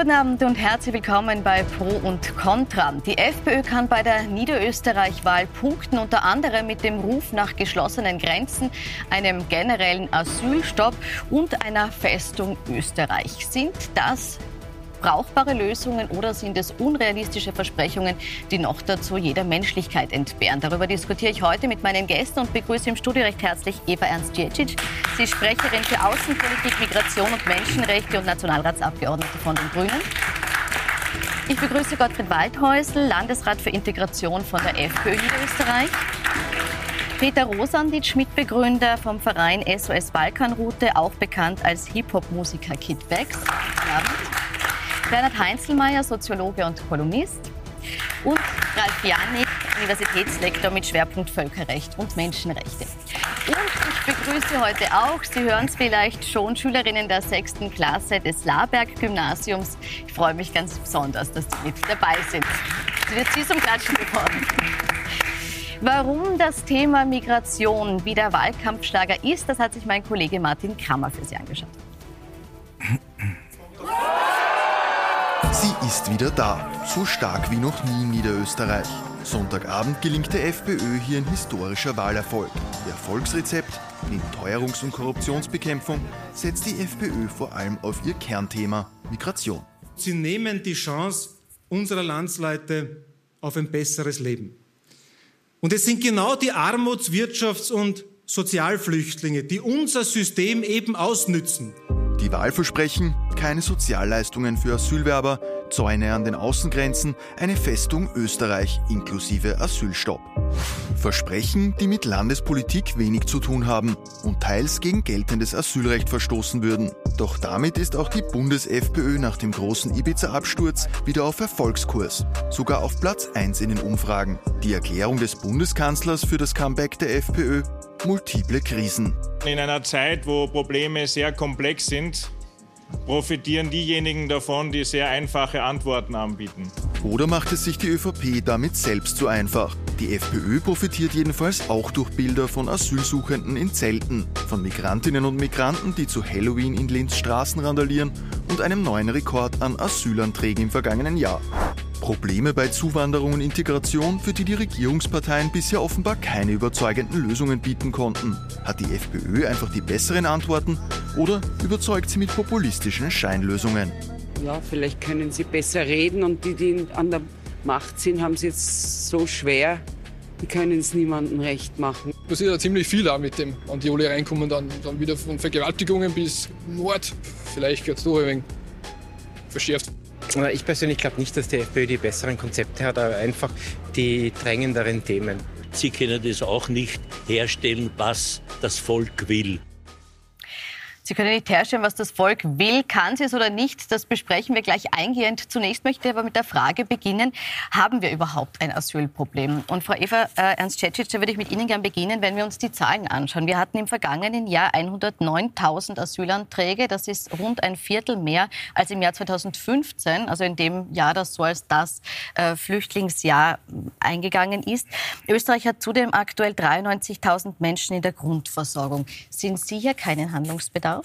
Guten Abend und herzlich willkommen bei Pro und Contra. Die FPÖ kann bei der Niederösterreich-Wahl punkten, unter anderem mit dem Ruf nach geschlossenen Grenzen, einem generellen Asylstopp und einer Festung Österreich. Sind das brauchbare Lösungen oder sind es unrealistische Versprechungen, die noch dazu jeder Menschlichkeit entbehren? Darüber diskutiere ich heute mit meinen Gästen und begrüße im Studio recht herzlich Eva Ernst-Jecic. Sie ist Sprecherin für Außenpolitik, Migration und Menschenrechte und Nationalratsabgeordnete von den Grünen. Ich begrüße Gottfried Waldhäusl, Landesrat für Integration von der FPÖ Niederösterreich. Peter Rosanditsch, Mitbegründer vom Verein SOS Balkanroute, auch bekannt als Hip-Hop-Musiker Kid Becks. Bernhard Heinzelmeier, Soziologe und Kolumnist. Und Ralf Janik, Universitätslektor mit Schwerpunkt Völkerrecht und Menschenrechte. Und ich begrüße heute auch, Sie hören es vielleicht schon, Schülerinnen der sechsten Klasse des Laberg-Gymnasiums. Ich freue mich ganz besonders, dass Sie mit dabei sind. Sie wird Sie zum Klatschen geworden. Warum das Thema Migration wieder Wahlkampfschlager ist, das hat sich mein Kollege Martin Kammer für Sie angeschaut. Sie ist wieder da, so stark wie noch nie in Niederösterreich. Sonntagabend gelingt der FPÖ hier ein historischer Wahlerfolg. Erfolgsrezept neben Teuerungs- und Korruptionsbekämpfung setzt die FPÖ vor allem auf ihr Kernthema Migration. Sie nehmen die Chance unserer Landsleute auf ein besseres Leben. Und es sind genau die Armuts-, Wirtschafts- und Sozialflüchtlinge, die unser System eben ausnützen. Die Wahlversprechen, keine Sozialleistungen für Asylwerber, Zäune an den Außengrenzen, eine Festung Österreich inklusive Asylstopp. Versprechen, die mit Landespolitik wenig zu tun haben und teils gegen geltendes Asylrecht verstoßen würden. Doch damit ist auch die Bundes-FPÖ nach dem großen Ibiza-Absturz wieder auf Erfolgskurs, sogar auf Platz 1 in den Umfragen. Die Erklärung des Bundeskanzlers für das Comeback der FPÖ multiple Krisen. In einer Zeit, wo Probleme sehr komplex sind, profitieren diejenigen davon, die sehr einfache Antworten anbieten. Oder macht es sich die ÖVP damit selbst zu einfach? Die FPÖ profitiert jedenfalls auch durch Bilder von Asylsuchenden in Zelten, von Migrantinnen und Migranten, die zu Halloween in Linz Straßen randalieren und einem neuen Rekord an Asylanträgen im vergangenen Jahr. Probleme bei Zuwanderung und Integration, für die die Regierungsparteien bisher offenbar keine überzeugenden Lösungen bieten konnten. Hat die FPÖ einfach die besseren Antworten oder überzeugt sie mit populistischen Scheinlösungen? Ja, vielleicht können sie besser reden und die, die an der Macht sind, haben es jetzt so schwer, die können es niemandem recht machen. Passiert ja ziemlich viel auch mit dem, an die alle reinkommen, dann, dann wieder von Vergewaltigungen bis Mord. Vielleicht wird es doch ein wenig verschärft. Ich persönlich glaube nicht, dass die FPÖ die besseren Konzepte hat, aber einfach die drängenderen Themen. Sie können das auch nicht herstellen, was das Volk will. Sie können nicht herstellen, was das Volk will. Kann sie es oder nicht? Das besprechen wir gleich eingehend. Zunächst möchte ich aber mit der Frage beginnen, haben wir überhaupt ein Asylproblem? Und Frau Eva äh, Ernst-Cecic, da würde ich mit Ihnen gerne beginnen, wenn wir uns die Zahlen anschauen. Wir hatten im vergangenen Jahr 109.000 Asylanträge. Das ist rund ein Viertel mehr als im Jahr 2015, also in dem Jahr, das so als das äh, Flüchtlingsjahr eingegangen ist. Österreich hat zudem aktuell 93.000 Menschen in der Grundversorgung. Sind Sie hier keinen Handlungsbedarf?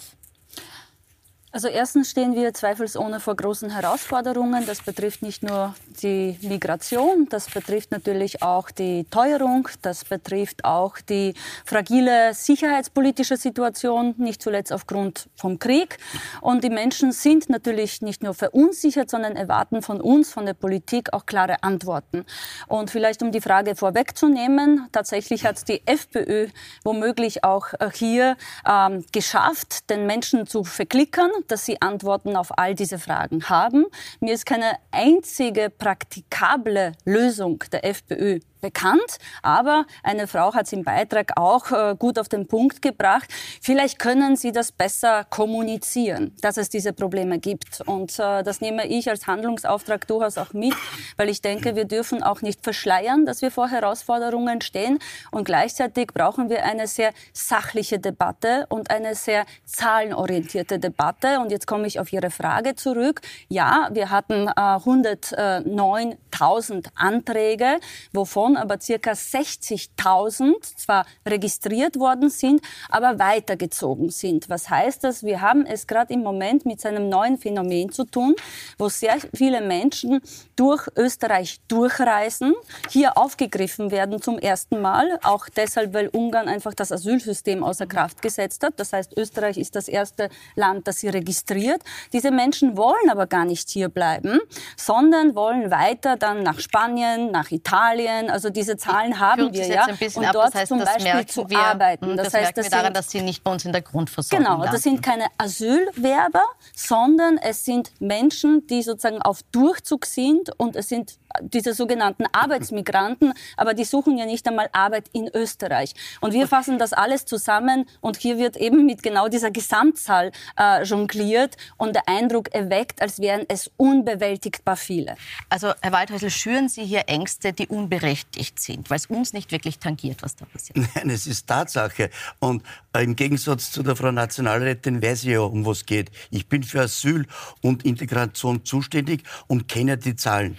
Also erstens stehen wir zweifelsohne vor großen Herausforderungen. Das betrifft nicht nur die Migration, das betrifft natürlich auch die Teuerung, das betrifft auch die fragile sicherheitspolitische Situation, nicht zuletzt aufgrund vom Krieg. Und die Menschen sind natürlich nicht nur verunsichert, sondern erwarten von uns, von der Politik auch klare Antworten. Und vielleicht um die Frage vorwegzunehmen, tatsächlich hat die FPÖ womöglich auch hier ähm, geschafft, den Menschen zu verklickern dass sie Antworten auf all diese Fragen haben. Mir ist keine einzige praktikable Lösung der FPÖ bekannt, aber eine Frau hat es im Beitrag auch äh, gut auf den Punkt gebracht. Vielleicht können Sie das besser kommunizieren, dass es diese Probleme gibt. Und äh, das nehme ich als Handlungsauftrag durchaus auch mit, weil ich denke, wir dürfen auch nicht verschleiern, dass wir vor Herausforderungen stehen. Und gleichzeitig brauchen wir eine sehr sachliche Debatte und eine sehr zahlenorientierte Debatte, und jetzt komme ich auf Ihre Frage zurück. Ja, wir hatten äh, 109.000 Anträge, wovon aber circa 60.000 zwar registriert worden sind, aber weitergezogen sind. Was heißt das? Wir haben es gerade im Moment mit einem neuen Phänomen zu tun, wo sehr viele Menschen durch Österreich durchreisen, hier aufgegriffen werden zum ersten Mal, auch deshalb, weil Ungarn einfach das Asylsystem außer Kraft gesetzt hat. Das heißt, Österreich ist das erste Land, das sie registriert. Diese Menschen wollen aber gar nicht hier bleiben, sondern wollen weiter dann nach Spanien, nach Italien. Also diese Zahlen haben wir ja. und dort das heißt, zum Beispiel zu wir, arbeiten. Das, das heißt, das wir daran, dass sie nicht bei uns in der Grundversorgung Genau, das sind keine Asylwerber, sondern es sind Menschen, die sozusagen auf Durchzug sind und es sind diese sogenannten Arbeitsmigranten, aber die suchen ja nicht einmal Arbeit in Österreich. Und wir fassen das alles zusammen und hier wird eben mit genau dieser Gesamtzahl äh, jongliert und der Eindruck erweckt, als wären es unbewältigbar viele. Also Herr Waldhäusl, schüren Sie hier Ängste, die unberechtigt sind, weil es uns nicht wirklich tangiert, was da passiert? Nein, es ist Tatsache. Und äh, im Gegensatz zu der Frau Nationalrätin weiß ich ja, um was geht. Ich bin für Asyl und Integration zuständig und kenne die Zahlen.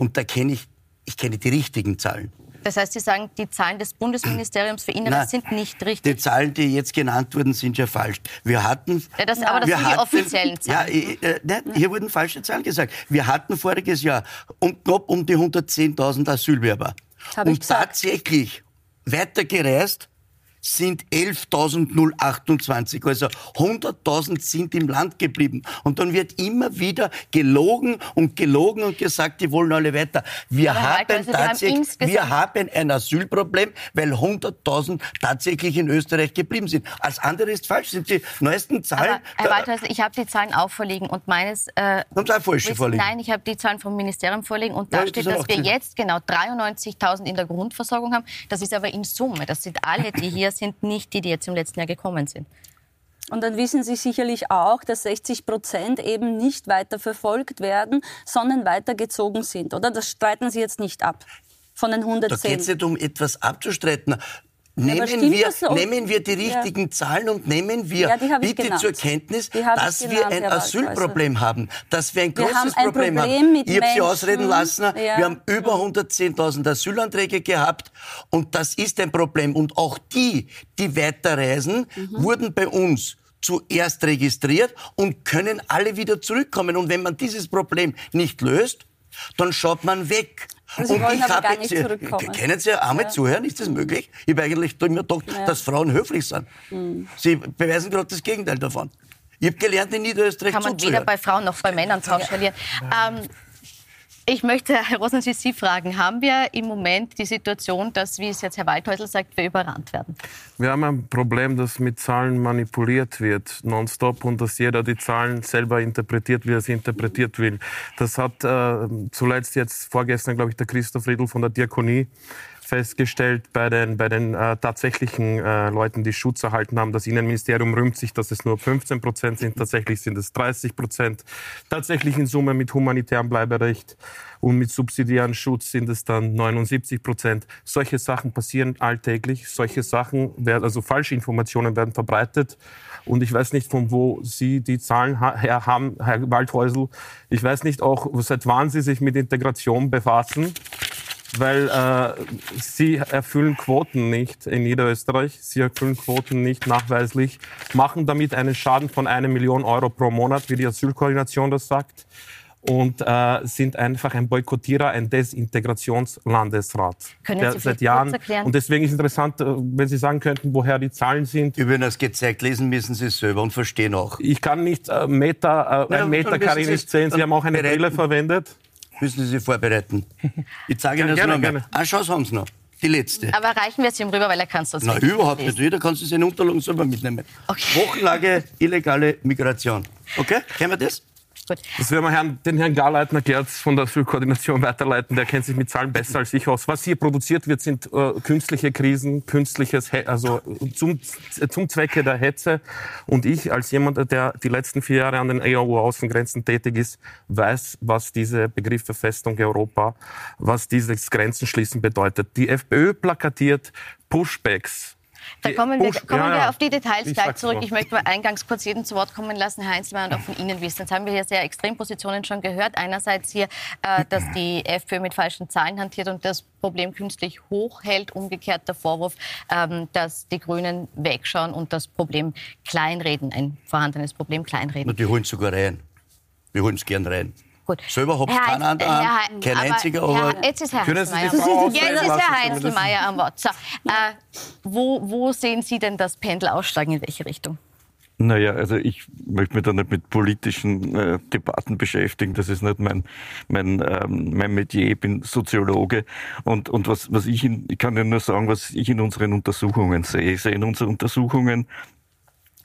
Und da kenne ich, ich kenne die richtigen Zahlen. Das heißt, Sie sagen, die Zahlen des Bundesministeriums für Inneres Nein, sind nicht richtig? Die Zahlen, die jetzt genannt wurden, sind ja falsch. Wir hatten... Ja, das, aber das sind hatten, die offiziellen Zahlen. Ja, äh, nein, hier wurden falsche Zahlen gesagt. Wir hatten voriges Jahr um, knapp um die 110.000 Asylwerber. Und tatsächlich weitergereist sind 11.028. Also 100.000 sind im Land geblieben. Und dann wird immer wieder gelogen und gelogen und gesagt, die wollen alle weiter. Wir Aber haben also tatsächlich, wir, wir haben ein Asylproblem, weil 100.000 tatsächlich in Österreich geblieben sind. Als andere ist falsch, sind die neuesten Zahlen. Aber, Herr Waldhäusl, ich habe die Zahlen auch vorliegen und meines... Äh, haben Sie auch falsche vorliegen? Nein, ich habe die Zahlen vom Ministerium vorliegen und da ja, steht, dass wir jetzt genau 93.000 in der Grundversorgung haben. Das ist aber in Summe. Das sind alle, die hier sind nicht die, die jetzt im letzten Jahr gekommen sind. Und dann wissen Sie sicherlich auch, dass 60 Prozent eben nicht weiter verfolgt werden, sondern weitergezogen sind, oder? Das streiten Sie jetzt nicht ab von den 110. Da geht es nicht um etwas abzustreiten. Nehmen, wir, so? nehmen wir die richtigen ja. Zahlen und nehmen wir ja, bitte genannt. zur Kenntnis, dass genannt, wir ein Asylproblem haben, dass wir ein großes wir haben ein Problem, Problem haben. ich habe Sie ausreden lassen, ja. wir haben über 110.000 Asylanträge gehabt und das ist ein Problem. Und auch die, die weiterreisen, mhm. wurden bei uns zuerst registriert und können alle wieder zurückkommen. Und wenn man dieses Problem nicht löst, dann schaut man weg. Also Sie wollen aber gar nicht zurückkommen. Können Sie einmal ja. zuhören? Ist das möglich? Ich habe eigentlich immer gedacht, ja. dass Frauen höflich sind. Mhm. Sie beweisen gerade das Gegenteil davon. Ich habe gelernt, in Niederösterreich Kann man zuzuhören. weder bei Frauen noch bei Männern pauschalieren. Ja. Ähm, ich möchte, Herr Rosenschmidt, Sie fragen, haben wir im Moment die Situation, dass, wie es jetzt Herr Waldhäusl sagt, wir überrannt werden? Wir haben ein Problem, dass mit Zahlen manipuliert wird, nonstop, und dass jeder die Zahlen selber interpretiert, wie er sie interpretiert will. Das hat äh, zuletzt jetzt vorgestern, glaube ich, der Christoph Riedl von der Diakonie festgestellt bei den, bei den äh, tatsächlichen äh, Leuten, die Schutz erhalten haben. Das Innenministerium rühmt sich, dass es nur 15 Prozent sind. Tatsächlich sind es 30 Prozent. Tatsächlich in Summe mit humanitärem Bleiberecht und mit subsidiären Schutz sind es dann 79 Prozent. Solche Sachen passieren alltäglich. Solche Sachen werden, also Falschinformationen werden verbreitet. Und ich weiß nicht, von wo Sie die Zahlen her haben, Herr Waldhäusl. Ich weiß nicht auch, seit wann Sie sich mit Integration befassen weil äh, sie erfüllen Quoten nicht in Niederösterreich. Sie erfüllen Quoten nicht nachweislich, machen damit einen Schaden von einer Million Euro pro Monat, wie die Asylkoordination das sagt, und äh, sind einfach ein Boykottierer, ein Desintegrationslandesrat. Können der Sie seit Jahren erklären? Und deswegen ist es interessant, äh, wenn Sie sagen könnten, woher die Zahlen sind. Übrigens das gezeigt, lesen müssen Sie es selber und verstehen auch. Ich kann nicht äh, Meta, äh, ein Meta kann ich nicht sehen. Sie haben auch eine Brille verwendet müssen Sie sich vorbereiten. Ich zeige Ihnen das gerne, noch mehr. Eine Chance haben Sie noch. Die letzte. Aber reichen wir es ihm rüber, weil er kann es sonst Nein, überhaupt nicht. Jeder kann sich seine Unterlagen selber mitnehmen. Okay. Wochenlage illegale Migration. Okay, kennen wir das? Gut. Das werden wir Herrn, den Herrn Garleitner Gerz von der Asylkoordination weiterleiten. Der kennt sich mit Zahlen besser als ich aus. Was hier produziert wird, sind äh, künstliche Krisen, künstliches, He also zum, zum Zwecke der Hetze. Und ich als jemand, der die letzten vier Jahre an den EU-Außengrenzen tätig ist, weiß, was diese Begriffe Festung Europa, was dieses Grenzenschließen bedeutet. Die FPÖ plakatiert Pushbacks Da kommen wir, kommen ja, wir auf die Details ich gleich zurück. Ich möchte mal eingangs kurz jeden zu Wort kommen lassen, Herr Heinzelmann, und auch von Ihnen wissen. Jetzt haben wir hier sehr Extrempositionen schon gehört. Einerseits hier, äh, dass die FPÖ mit falschen Zahlen hantiert und das Problem künstlich hochhält. Umgekehrt der Vorwurf, ähm, dass die Grünen wegschauen und das Problem kleinreden, ein vorhandenes Problem kleinreden. Die holen sogar rein. Wir holen es gern rein. Gut. Selber ihr keinen an, Herr, kein einziger, aber... Herr, jetzt ist Herr Heinzelmeier. Jetzt ist Herr Heinzelmeier am Wort. So, äh, wo, wo sehen Sie denn das Pendel aussteigen, in welche Richtung? Naja, also ich möchte mich da nicht mit politischen äh, Debatten beschäftigen. Das ist nicht mein, mein, ähm, mein Metier. Ich bin Soziologe. Und, und was, was ich, in, ich kann ja nur sagen, was ich in unseren Untersuchungen sehe. Ich sehe in unseren Untersuchungen,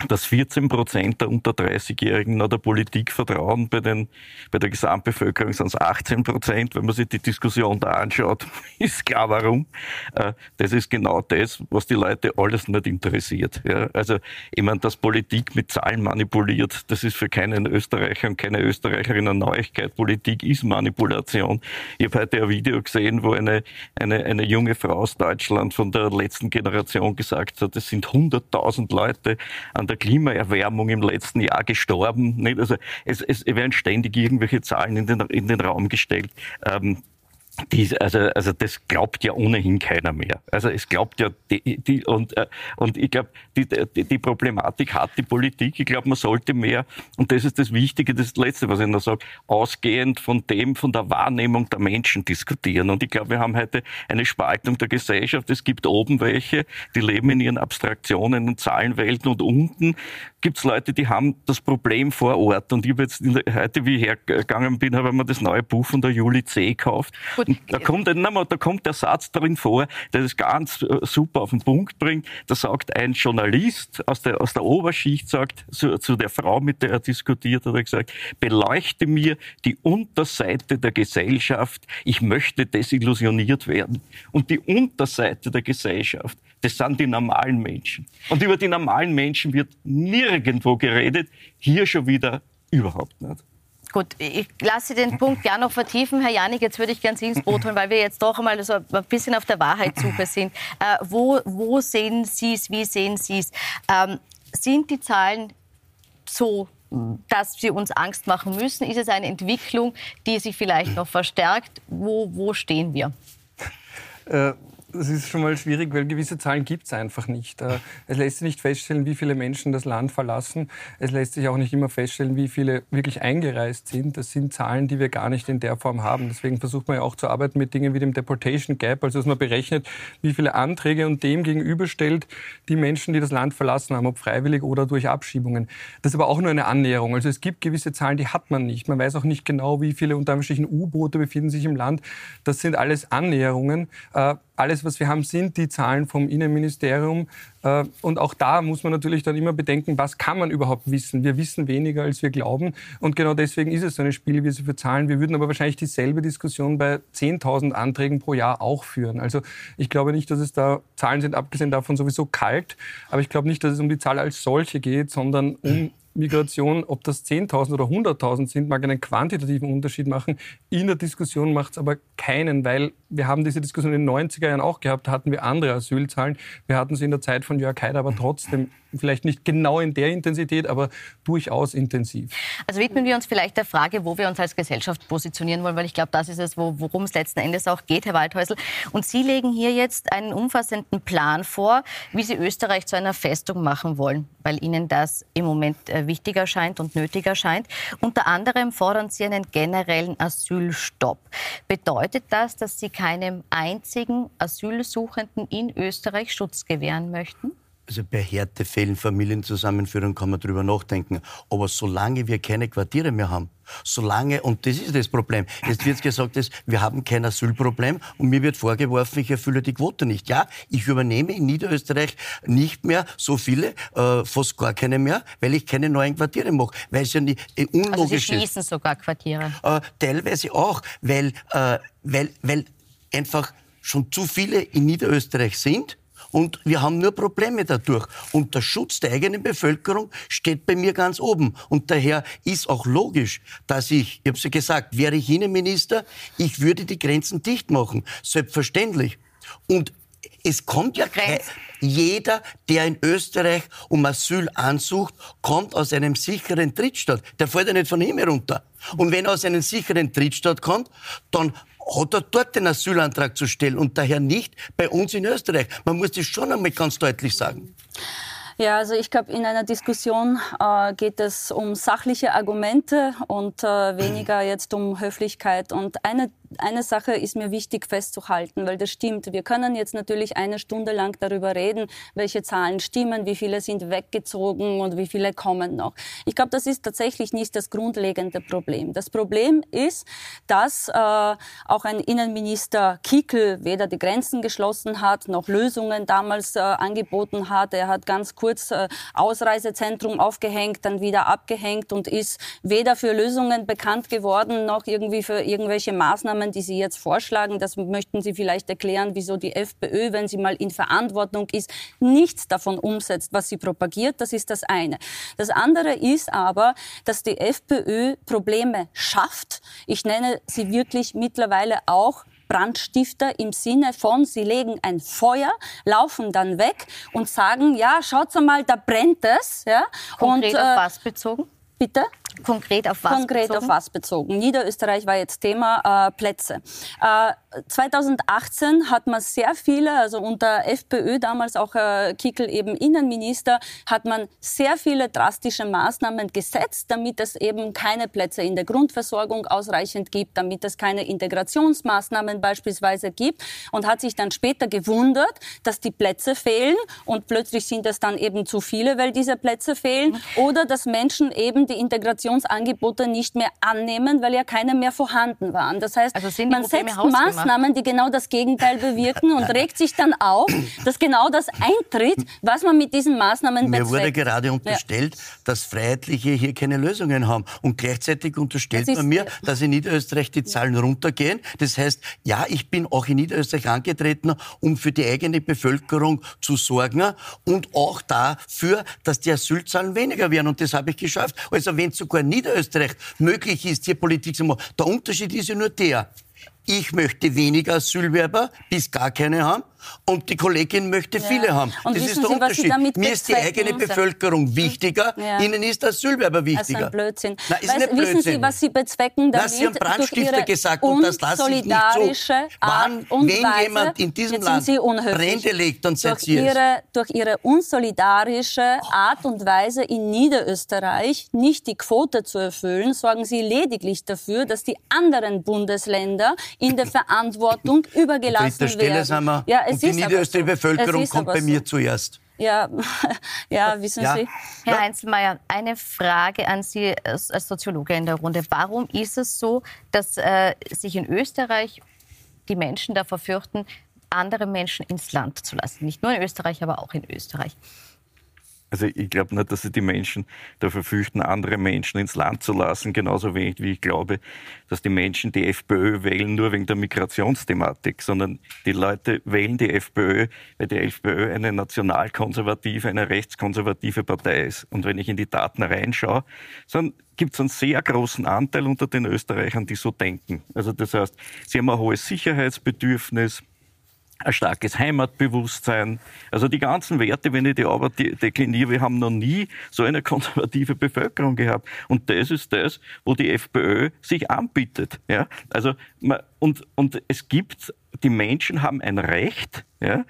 dass 14 Prozent der unter 30-Jährigen noch der Politik vertrauen. Bei, den, bei der Gesamtbevölkerung sind es 18 Prozent. Wenn man sich die Diskussion da anschaut, ist klar warum. Äh, das ist genau das, was die Leute alles nicht interessiert. Also, ich meine, dass Politik mit Zahlen manipuliert, das ist für keinen Österreicher und keine Österreicherin eine Neuigkeit. Politik ist Manipulation. Ich habe heute ein Video gesehen, wo eine, eine, eine junge Frau aus Deutschland von der letzten Generation gesagt hat, es sind 100.000 Leute an an der Klimaerwärmung im letzten Jahr gestorben. Nicht? Also es, es werden ständig irgendwelche Zahlen in den, in den Raum gestellt. Ähm, die, also, also das glaubt ja ohnehin keiner mehr. Also es glaubt ja die, die und äh, und ich glaube die, die, die Problematik hat die Politik. Ich glaube man sollte mehr und das ist das Wichtige, das, Letzte, was ich noch sage, ausgehend von dem von der Wahrnehmung der Menschen diskutieren. Und ich glaube wir haben heute eine Spaltung der Gesellschaft. Es gibt oben welche, die leben in ihren Abstraktionen und Zahlenwelten und unten gibt es Leute, die haben das Problem vor Ort. Und ich habe jetzt heute, wie ich hergegangen bin, habe ich mir das neue Buch von der Julie C. gekauft. Da kommt, da kommt der Satz drin vor, der das ganz äh, super auf den Punkt bringt. Da sagt ein Journalist aus der, aus der Oberschicht, sagt zu, zu der Frau, mit der er diskutiert, hat er gesagt, beleuchte mir die Unterseite der Gesellschaft. Ich möchte desillusioniert werden. Und die Unterseite der Gesellschaft, das sind die normalen Menschen. Und über die normalen Menschen wird nirgendwo geredet, hier schon wieder überhaupt nicht. Gut, ich lasse den Punkt gerne noch vertiefen. Herr Janik, jetzt würde ich gerne Sie ins Boot holen, weil wir jetzt doch einmal so ein bisschen auf der Wahrheitssuche sind. Äh, wo, wo sehen Sie es, wie sehen Sie es? Ähm, sind die Zahlen so dass sie uns Angst machen müssen? Ist es eine Entwicklung, die sich vielleicht noch verstärkt? Wo, wo stehen wir? Äh, das ist schon mal schwierig, weil gewisse Zahlen gibt es einfach nicht. Äh, es lässt sich nicht feststellen, wie viele Menschen das Land verlassen. Es lässt sich auch nicht immer feststellen, wie viele wirklich eingereist sind. Das sind Zahlen, die wir gar nicht in der Form haben. Deswegen versucht man ja auch zu arbeiten mit Dingen wie dem Deportation Gap, also dass man berechnet, wie viele Anträge und dem gegenüberstellt die Menschen, die das Land verlassen haben, ob freiwillig oder durch Abschiebungen. Das ist aber auch nur eine Annäherung. Also es gibt gewisse Zahlen, die hat man nicht. Man weiß auch nicht genau, wie viele unter U-Boote befinden sich im Land. Das sind alles Annäherungen. Alles, was wir haben, sind die Zahlen vom Innenministerium. Äh, und auch da muss man natürlich dann immer bedenken, was kann man überhaupt wissen? Wir wissen weniger, als wir glauben. Und genau deswegen ist es so eine Spielwiese für Zahlen. Wir würden aber wahrscheinlich dieselbe Diskussion bei 10.000 Anträgen pro Jahr auch führen. Also ich glaube nicht, dass es da, Zahlen sind abgesehen davon sowieso kalt, aber ich glaube nicht, dass es um die Zahl als solche geht, sondern um Migration, ob das 10.000 oder 100.000 sind, mag einen quantitativen Unterschied machen. In der Diskussion macht es aber keinen, weil wir haben diese Diskussion in den 90er Jahren auch gehabt, hatten wir andere Asylzahlen. Wir hatten sie in der Zeit von Jörg Haider aber trotzdem vielleicht nicht genau in der Intensität, aber durchaus intensiv. Also widmen wir uns vielleicht der Frage, wo wir uns als Gesellschaft positionieren wollen, weil ich glaube, das ist es, worum es letzten Endes auch geht, Herr Waldhäusl. Und Sie legen hier jetzt einen umfassenden Plan vor, wie Sie Österreich zu einer Festung machen wollen, weil Ihnen das im Moment äh, wichtiger scheint und nötiger scheint. Unter anderem fordern Sie einen generellen Asylstopp. Bedeutet das, dass Sie keinem einzigen Asylsuchenden in Österreich Schutz gewähren möchten? Also bei Härtefällen, Familienzusammenführung kann man drüber nachdenken. Aber solange wir keine Quartiere mehr haben, solange, und das ist das Problem, jetzt wird gesagt, dass wir haben kein Asylproblem und mir wird vorgeworfen, ich erfülle die Quote nicht. Ja, ich übernehme in Niederösterreich nicht mehr so viele, äh, fast gar keine mehr, weil ich keine neuen Quartiere mache, weil es ja nicht äh, unlogisch also Sie schließen ist. sogar Quartiere? Äh, teilweise auch, weil, äh, weil, weil einfach schon zu viele in Niederösterreich sind und wir haben nur Probleme dadurch. Und der Schutz der eigenen Bevölkerung steht bei mir ganz oben. Und daher ist auch logisch, dass ich, ich habe es ja gesagt, wäre ich Innenminister, ich würde die Grenzen dicht machen. Selbstverständlich. Und es kommt ja kein, jeder, der in Österreich um Asyl ansucht, kommt aus einem sicheren Drittstaat. Der fällt ja nicht von Himmel runter. Und wenn er aus einem sicheren Drittstaat kommt, dann hat er dort den Asylantrag zu stellen und daher nicht bei uns in Österreich. Man muss das schon einmal ganz deutlich sagen. Ja, also ich glaube, in einer Diskussion äh, geht es um sachliche Argumente und äh, weniger jetzt um Höflichkeit. Und eine eine Sache ist mir wichtig festzuhalten, weil das stimmt. Wir können jetzt natürlich eine Stunde lang darüber reden, welche Zahlen stimmen, wie viele sind weggezogen und wie viele kommen noch. Ich glaube, das ist tatsächlich nicht das grundlegende Problem. Das Problem ist, dass äh, auch ein Innenminister Kickel weder die Grenzen geschlossen hat, noch Lösungen damals äh, angeboten hat. Er hat ganz kurz äh, Ausreisezentrum aufgehängt, dann wieder abgehängt und ist weder für Lösungen bekannt geworden, noch irgendwie für irgendwelche Maßnahmen Maßnahmen, die Sie jetzt vorschlagen, das möchten Sie vielleicht erklären, wieso die FPÖ, wenn sie mal in Verantwortung ist, nichts davon umsetzt, was sie propagiert. Das ist das eine. Das andere ist aber, dass die FPÖ Probleme schafft. Ich nenne sie wirklich mittlerweile auch Brandstifter im Sinne von, sie legen ein Feuer, laufen dann weg und sagen, ja, schaut mal, da brennt es. Ja? Konkret und, äh, auf was bezogen? Bitte? Konkret auf was Konkret bezogen? auf was bezogen. Niederösterreich war jetzt Thema äh, Plätze. Äh, 2018 hat man sehr viele, also unter FPÖ damals auch äh, Kickel eben Innenminister, hat man sehr viele drastische Maßnahmen gesetzt, damit es eben keine Plätze in der Grundversorgung ausreichend gibt, damit es keine Integrationsmaßnahmen beispielsweise gibt. Und hat sich dann später gewundert, dass die Plätze fehlen und plötzlich sind es dann eben zu viele, weil diese Plätze fehlen. Oder dass Menschen eben die Integration Integrationsangebote nicht mehr annehmen, weil ja keine mehr vorhanden waren. Das heißt, also man setzt Maßnahmen, die genau das Gegenteil bewirken und regt sich dann auf, dass genau das eintritt, was man mit diesen Maßnahmen bezweckt. Mir wurde gerade unterstellt, ja. dass Freiheitliche hier keine Lösungen haben. Und gleichzeitig unterstellt man mir, dass in Niederösterreich die Zahlen runtergehen. Das heißt, ja, ich bin auch in Niederösterreich angetreten, um für die eigene Bevölkerung zu sorgen und auch dafür, dass die Asylzahlen weniger werden. Und das habe ich geschafft. Also wenn sogar in Niederösterreich möglich ist, hier Politik zu machen. Der Unterschied ist ja nur der, ich möchte weniger Asylwerber, bis gar keine haben. Und die Kollegin möchte ja. viele haben. Und das ist der Sie, Unterschied. Mir ist die eigene Bevölkerung wichtiger, ja. Ihnen ist der Asylwerber wichtiger. Das ist ein Blödsinn. Nein, ist Weiß, nicht Blödsinn. Wissen Sie, was Sie bezwecken damit? Na, Sie haben Brandstifter gesagt und das lasse ich nicht so. Wann, wenn Weise, jemand in diesem Land Brände legt, dann seid ihr ihre, Durch Ihre unsolidarische Art und Weise in Niederösterreich nicht die Quote zu erfüllen, sorgen Sie lediglich dafür, dass die anderen Bundesländer in der Verantwortung übergelassen werden. Sind wir. Und die niederösterreichische Bevölkerung kommt bei mir so. zuerst. Ja, ja, wissen ja. Sie. Herr Heinzelmeier, eine Frage an Sie als, Soziologe in der Runde. Warum ist es so, dass äh, sich in Österreich die Menschen davor fürchten, andere Menschen ins Land zu lassen? Nicht nur in Österreich, aber auch in Österreich. Also ich glaube nicht, dass sich die Menschen dafür fürchten, andere Menschen ins Land zu lassen, genauso wenig wie ich glaube, dass die Menschen die FPÖ wählen nur wegen der Migrationsthematik, sondern die Leute wählen die FPÖ, weil die FPÖ eine nationalkonservative, eine rechtskonservative Partei ist. Und wenn ich in die Daten reinschaue, dann gibt es einen sehr großen Anteil unter den Österreichern, die so denken. Also das heißt, sie haben ein hohes Sicherheitsbedürfnis, ein starkes Heimatbewusstsein. Also die ganzen Werte, wenn ich die Arbeit dekliniere, wir haben noch nie so eine konservative Bevölkerung gehabt. Und das ist das, wo die FPÖ sich anbietet. Ja? Also, und, und es gibt, die Menschen haben ein Recht, ja,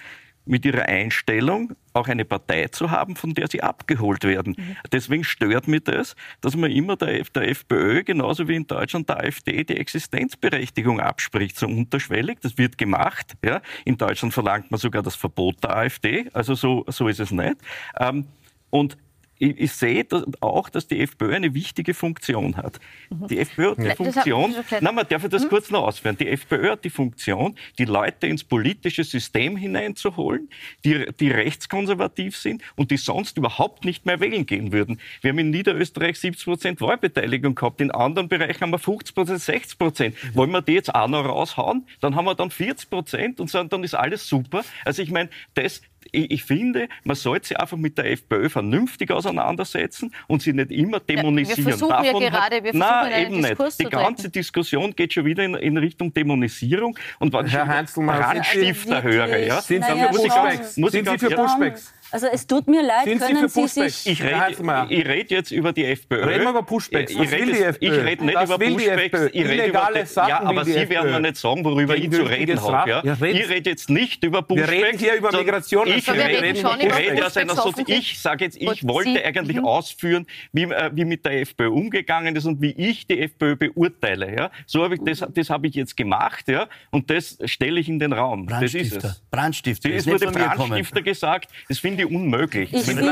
mit ihrer Einstellung auch eine Partei zu haben, von der sie abgeholt werden. Mhm. Deswegen stört mich das, dass man immer der, der, FPÖ, genauso wie in Deutschland der AfD, die Existenzberechtigung abspricht, so unterschwellig. Das wird gemacht. Ja. In Deutschland verlangt man sogar das Verbot der AfD. Also so, so ist es nicht. Ähm, und ich, ich sehe auch, dass die FPÖ eine wichtige Funktion hat. Mhm. Die FPÖ hat die ja. Funktion, nein, man darf ich das mhm. kurz noch ausführen. Die FPÖ hat die Funktion, die Leute ins politische System hineinzuholen, die, die rechtskonservativ sind und die sonst überhaupt nicht mehr wählen gehen würden. Wir haben in Niederösterreich 70 Prozent Wahlbeteiligung gehabt, in anderen Bereichen haben wir 50 Prozent, 60 Prozent. Mhm. Wollen wir die jetzt auch noch raushauen? Dann haben wir dann 40 Prozent und sagen, dann ist alles super. Also ich meine, das, ich, ich, finde, man sollte sich einfach mit der FPÖ vernünftig auseinandersetzen und sie nicht immer dämonisieren. Ja, wir versuchen Davon ja gerade, wir nein, eben nicht. Die ganze Diskussion geht schon wieder in, in Richtung Dämonisierung. Und wenn Herr Heinzelmann, Brandstifter höre, ja, sind Sie für Pushbacks? Sind Sie für Pushbacks? Also es tut mir leid, Sind können Sie, Sie sich... Ich rede red jetzt über die FPÖ. Reden wir über Pushbacks. Ich, rede, ich rede nicht das über Pushbacks. Ich rede über die, Sachen ja, aber Sie werden mir nicht sagen, worüber ich zu reden habe. Ja? Ich rede jetzt nicht über Pushbacks. Wir reden hier über Migration. Ich rede, schon über rede aus einer so Ich sage jetzt, ich wollte eigentlich mhm. ausführen, wie, äh, wie mit der FPÖ umgegangen ist und wie ich die FPÖ beurteile. Ja? So habe ich das, das habe ich jetzt gemacht, ja, und das stelle ich in den Raum. Das ist es. Brandstifter. Es wurde Brandstifter gesagt. Das finde ich unmöglich. Ich finde,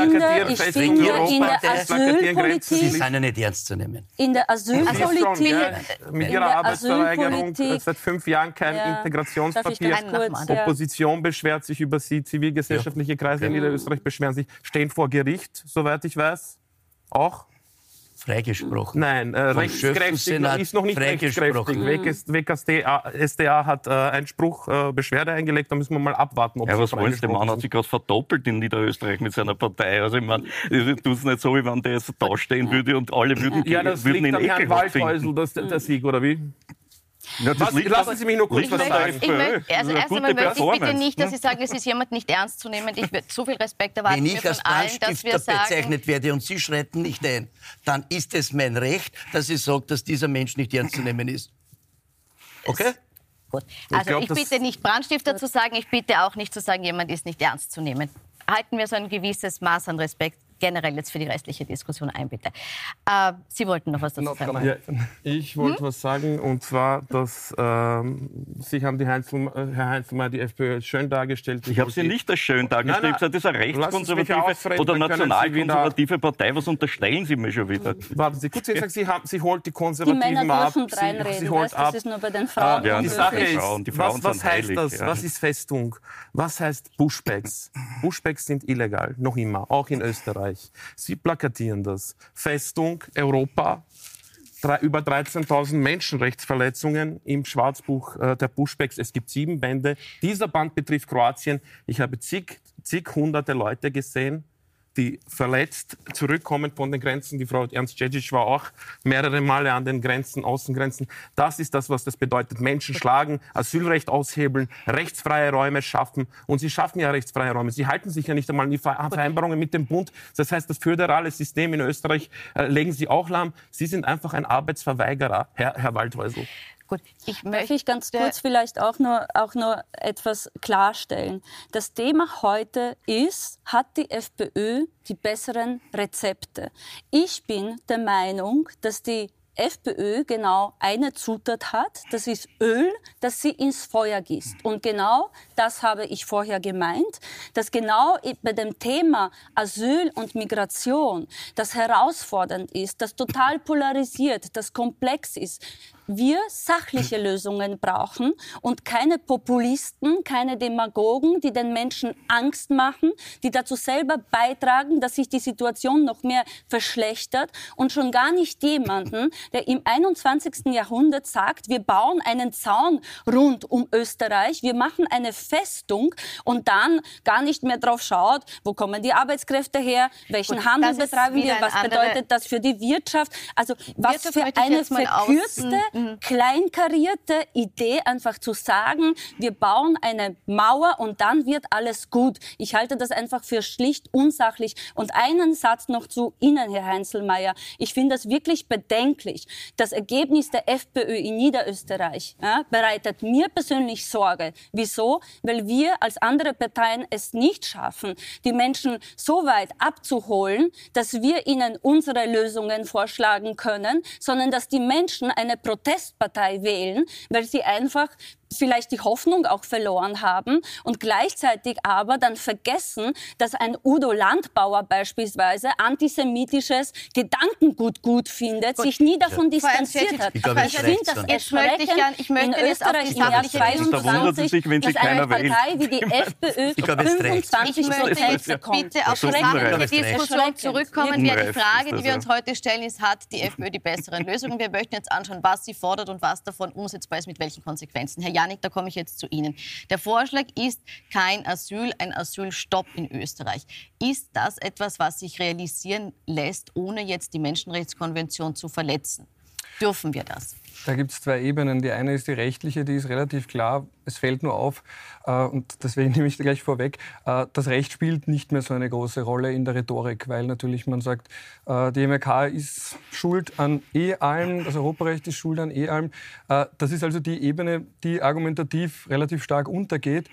ich finde in der Asylpolitik... Sie sind ja nicht ernst zu nehmen. In der Asylpolitik... Ja, mit Ihrer Arbeitsverweigerung seit fünf Jahren kein ja, Integrationspapier. Kurz, Opposition beschwert sich über Sie, zivilgesellschaftliche Kreise in Niederösterreich beschweren sich, stehen vor Gericht, soweit ich weiß. Auch freigesprochen. Nein, äh, rechtskräftig ist noch nicht rechtskräftig. WKStA SDA hat äh, Einspruch, äh, Beschwerde eingelegt, da müssen wir mal abwarten. Ob ja, was wollen Sie? Der Mann hat sich gerade verdoppelt in Niederösterreich mit seiner Partei. Also ich meine, tut es nicht so, wie wenn der jetzt da stehen würde und alle würden, ja, das würden liegt ihn Herrn Waldhäusl, das, der Sieg, oder wie? Ja, was, lassen Sie mich nur kurz was sagen. Ich möchte, also erst einmal möchte ich bitte nicht, dass Sie sagen, es ist jemand nicht ernst zu nehmen. Ich würde so viel Respekt erwarten Wenn ich als Brandstifter bezeichnet werde und Sie schreiten nicht ein, dann ist es mein Recht, dass ich sage, dass dieser Mensch nicht ernst zu nehmen ist. Okay? Gut. Also ich, glaub, ich bitte nicht Brandstifter zu sagen, ich bitte auch nicht zu sagen, jemand ist nicht ernst zu nehmen. Halten wir so ein gewisses Maß an Respekt generell jetzt für die restliche Diskussion ein, bitte. Äh, Sie wollten noch was dazu sagen? Ja, ich wollte hm? was sagen, und zwar, dass ähm, Sie haben die Heinzel, äh, Herr Heinzelmeier die FPÖ schön dargestellt. Ich habe sie nicht als schön dargestellt. Nein, nein, das ist eine rechtskonservative oder nationalkonservative Partei. Was unterstellen Sie mir schon wieder? Warten Sie kurz, Sie, sagen, sie, haben, sie holt die Konservativen die ab. Sie, sie holt weißt, ab. Das ist nur bei den Frauen. Ja, die Sache ist, was, was heißt heilig, das? Ja. Was ist Festung? Was heißt Pushbacks? Pushbacks sind illegal, noch immer, auch in Österreich. Österreich. Sie plakatieren das. Festung Europa, über 13.000 Menschenrechtsverletzungen im Schwarzbuch äh, der Pushbacks. Es gibt sieben Bände. Dieser Band betrifft Kroatien. Ich habe zig, zig hunderte Leute gesehen, die verletzt zurückkommen von den Grenzen. Die Frau Ernst Djedjic war auch mehrere Male an den Grenzen, Außengrenzen. Das ist das, was das bedeutet. Menschen schlagen, Asylrecht aushebeln, rechtsfreie Räume schaffen. Und sie schaffen ja rechtsfreie Räume. Sie halten sich ja nicht einmal an die Vereinbarungen mit dem Bund. Das heißt, das föderale System in Österreich äh, legen sie auch lahm. Sie sind einfach ein Arbeitsverweigerer, Herr, Herr Waldhäusl. Gut, ich möchte ich ganz kurz vielleicht auch nur, auch nur etwas klarstellen. Das Thema heute ist, hat die FPÖ die besseren Rezepte? Ich bin der Meinung, dass die FPÖ genau eine Zutat hat, das ist Öl, das sie ins Feuer gießt. Und genau das habe ich vorher gemeint, dass genau bei dem Thema Asyl und Migration das herausfordernd ist, das total polarisiert, das komplex ist, wir sachliche Lösungen brauchen und keine Populisten, keine Demagogen, die den Menschen Angst machen, die dazu selber beitragen, dass sich die Situation noch mehr verschlechtert und schon gar nicht jemanden, der im 21. Jahrhundert sagt, wir bauen einen Zaun rund um Österreich, wir machen eine Festung und dann gar nicht mehr drauf schaut, wo kommen die Arbeitskräfte her, welchen Gut, Handel betreiben wir, was bedeutet das für die Wirtschaft, also was Wirtschaft für eine verkürzte mhm. kleinkarierte Idee, einfach zu sagen, wir bauen eine Mauer und dann wird alles gut. Ich halte das einfach für schlicht unsachlich. Und einen Satz noch zu Ihnen, Herr Heinzelmeier. Ich finde das wirklich bedenklich. Das Ergebnis der FPÖ in Niederösterreich ja, bereitet mir persönlich Sorge. Wieso? Weil wir als andere Parteien es nicht schaffen, die Menschen so weit abzuholen, dass wir ihnen unsere Lösungen vorschlagen können, sondern dass die Menschen eine Protest Protestpartei wählen, weil sie einfach vielleicht die Hoffnung auch verloren haben und gleichzeitig aber dann vergessen, dass ein Udo Landbauer beispielsweise antisemitisches Gedankengut gut findet, gut. sich nie davon distanziert hat. Ich, glaube, ich finde das erschreckend ich möchte in Österreich im Jahr 22, sich, wenn dass eine Partei wie die FPÖ 25 Prozent kommt. Bitte auf die sachliche Diskussion zurückkommen. Die Frage, die wir uns heute stellen, ist, hat die FPÖ die besseren Lösungen? Wir möchten jetzt anschauen, was sie fordert und was davon umsetzbar ist, mit welchen Konsequenzen. Herr Janik, da komme ich jetzt zu Ihnen. Der Vorschlag ist kein Asyl, ein Asylstopp in Österreich. Ist das etwas, was sich realisieren lässt, ohne jetzt die Menschenrechtskonvention zu verletzen? Dürfen wir das? Da gibt es zwei Ebenen. Die eine ist die rechtliche, die ist relativ klar. Es fällt nur auf, äh, und deswegen nehme ich gleich vorweg, äh, das Recht spielt nicht mehr so eine große Rolle in der Rhetorik, weil natürlich man sagt, äh, die MRK ist schuld an eh allem, das Europarecht ist schuld an eh allem. Das ist also die Ebene, die argumentativ relativ stark untergeht.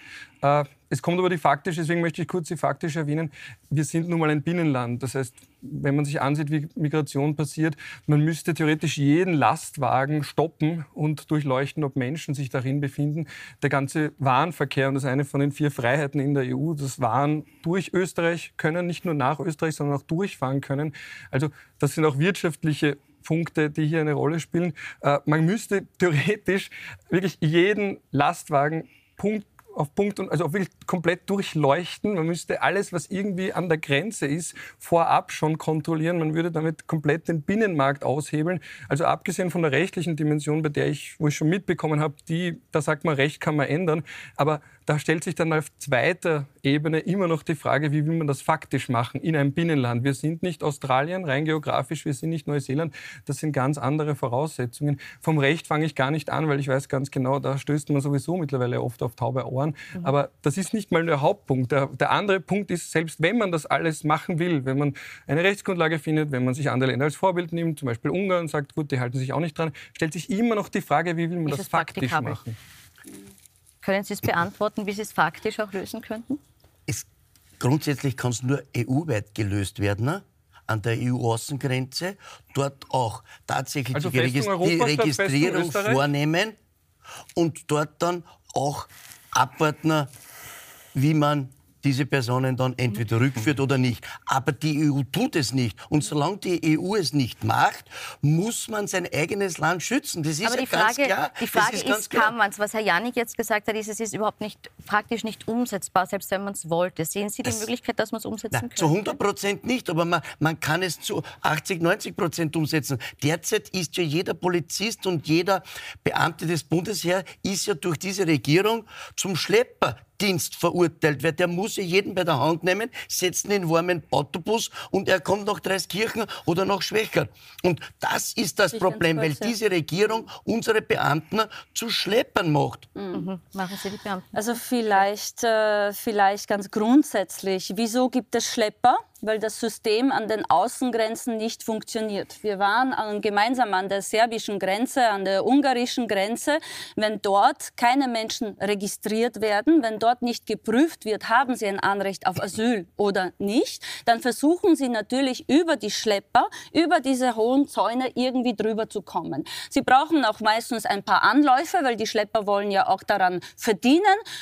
Es kommt aber die faktische, deswegen möchte ich kurz die faktische erwähnen. Wir sind nun mal ein Binnenland. Das heißt, wenn man sich ansieht, wie Migration passiert, man müsste theoretisch jeden Lastwagen stoppen und durchleuchten, ob Menschen sich darin befinden. Der ganze Warenverkehr, und das ist eine von den vier Freiheiten in der EU, das Waren durch Österreich können, nicht nur nach Österreich, sondern auch durchfahren können. Also das sind auch wirtschaftliche Punkte, die hier eine Rolle spielen. Äh, man müsste theoretisch wirklich jeden Lastwagen Punkt auf Punkt und also wirklich komplett durchleuchten. Man müsste alles, was irgendwie an der Grenze ist, vorab schon kontrollieren. Man würde damit komplett den Binnenmarkt aushebeln. Also abgesehen von der rechtlichen Dimension, bei der ich, wo ich schon mitbekommen habe, die, da sagt man, Recht kann man ändern. Aber da stellt sich dann auf zweiter Ebene immer noch die Frage, wie will man das faktisch machen in einem Binnenland. Wir sind nicht Australien, rein geografisch, wir sind nicht Neuseeland. Das sind ganz andere Voraussetzungen. Vom Recht fange ich gar nicht an, weil ich weiß ganz genau, da stößt man sowieso mittlerweile oft auf taube Ohren. Mhm. Aber das ist nicht mal der Hauptpunkt. Der, der andere Punkt ist, selbst wenn man das alles machen will, wenn man eine Rechtsgrundlage findet, wenn man sich andere Länder als Vorbild nimmt, zum Beispiel Ungarn, und sagt, gut, die halten sich auch nicht dran, stellt sich immer noch die Frage, wie will man ist das faktisch machen. Können Sie es beantworten, wie Sie es faktisch auch lösen könnten? Es, grundsätzlich kann es nur EU-weit gelöst werden. Ne? an der EU-Außengrenze, dort auch tatsächlich also die, Regist die Registrierung vornehmen und dort dann auch abwarten, wie man diese Personen dann entweder rückführt oder nicht. Aber die EU tut es nicht. Und solange die EU es nicht macht, muss man sein eigenes Land schützen. Das ist Aber ja die Frage, ganz klar. Die Frage ist, ist kann man es? Was Herr Janik jetzt gesagt hat, ist, es ist überhaupt nicht, praktisch nicht umsetzbar, selbst wenn man es wollte. Sehen Sie die das, Möglichkeit, dass man es umsetzen kann? Zu 100 Prozent nicht, aber man, man kann es zu 80, 90 Prozent umsetzen. Derzeit ist ja jeder Polizist und jeder Beamte des Bundesheers ist ja durch diese Regierung zum Schlepper Dienst verurteilt wird. Der muss ja jeden bei der Hand nehmen, setzen in warmen Autobus und er kommt nach Dreiskirchen oder nach Schwächert. Und das ist das ich Problem, weil diese Regierung unsere Beamten zu Schleppern macht. Mhm. mhm. Machen Sie die Beamten. Also vielleicht, äh, vielleicht ganz grundsätzlich, wieso gibt es Schlepper? Weil das System an den Außengrenzen nicht funktioniert. Wir waren an, gemeinsam an der serbischen Grenze, an der ungarischen Grenze. Wenn dort keine Menschen registriert werden, wenn dort nicht geprüft wird, haben sie ein Anrecht auf Asyl oder nicht, dann versuchen sie natürlich über die Schlepper, über diese hohen Zäune irgendwie drüber zu kommen. Sie brauchen auch meistens ein paar Anläufe, weil die Schlepper wollen ja auch daran verdienen.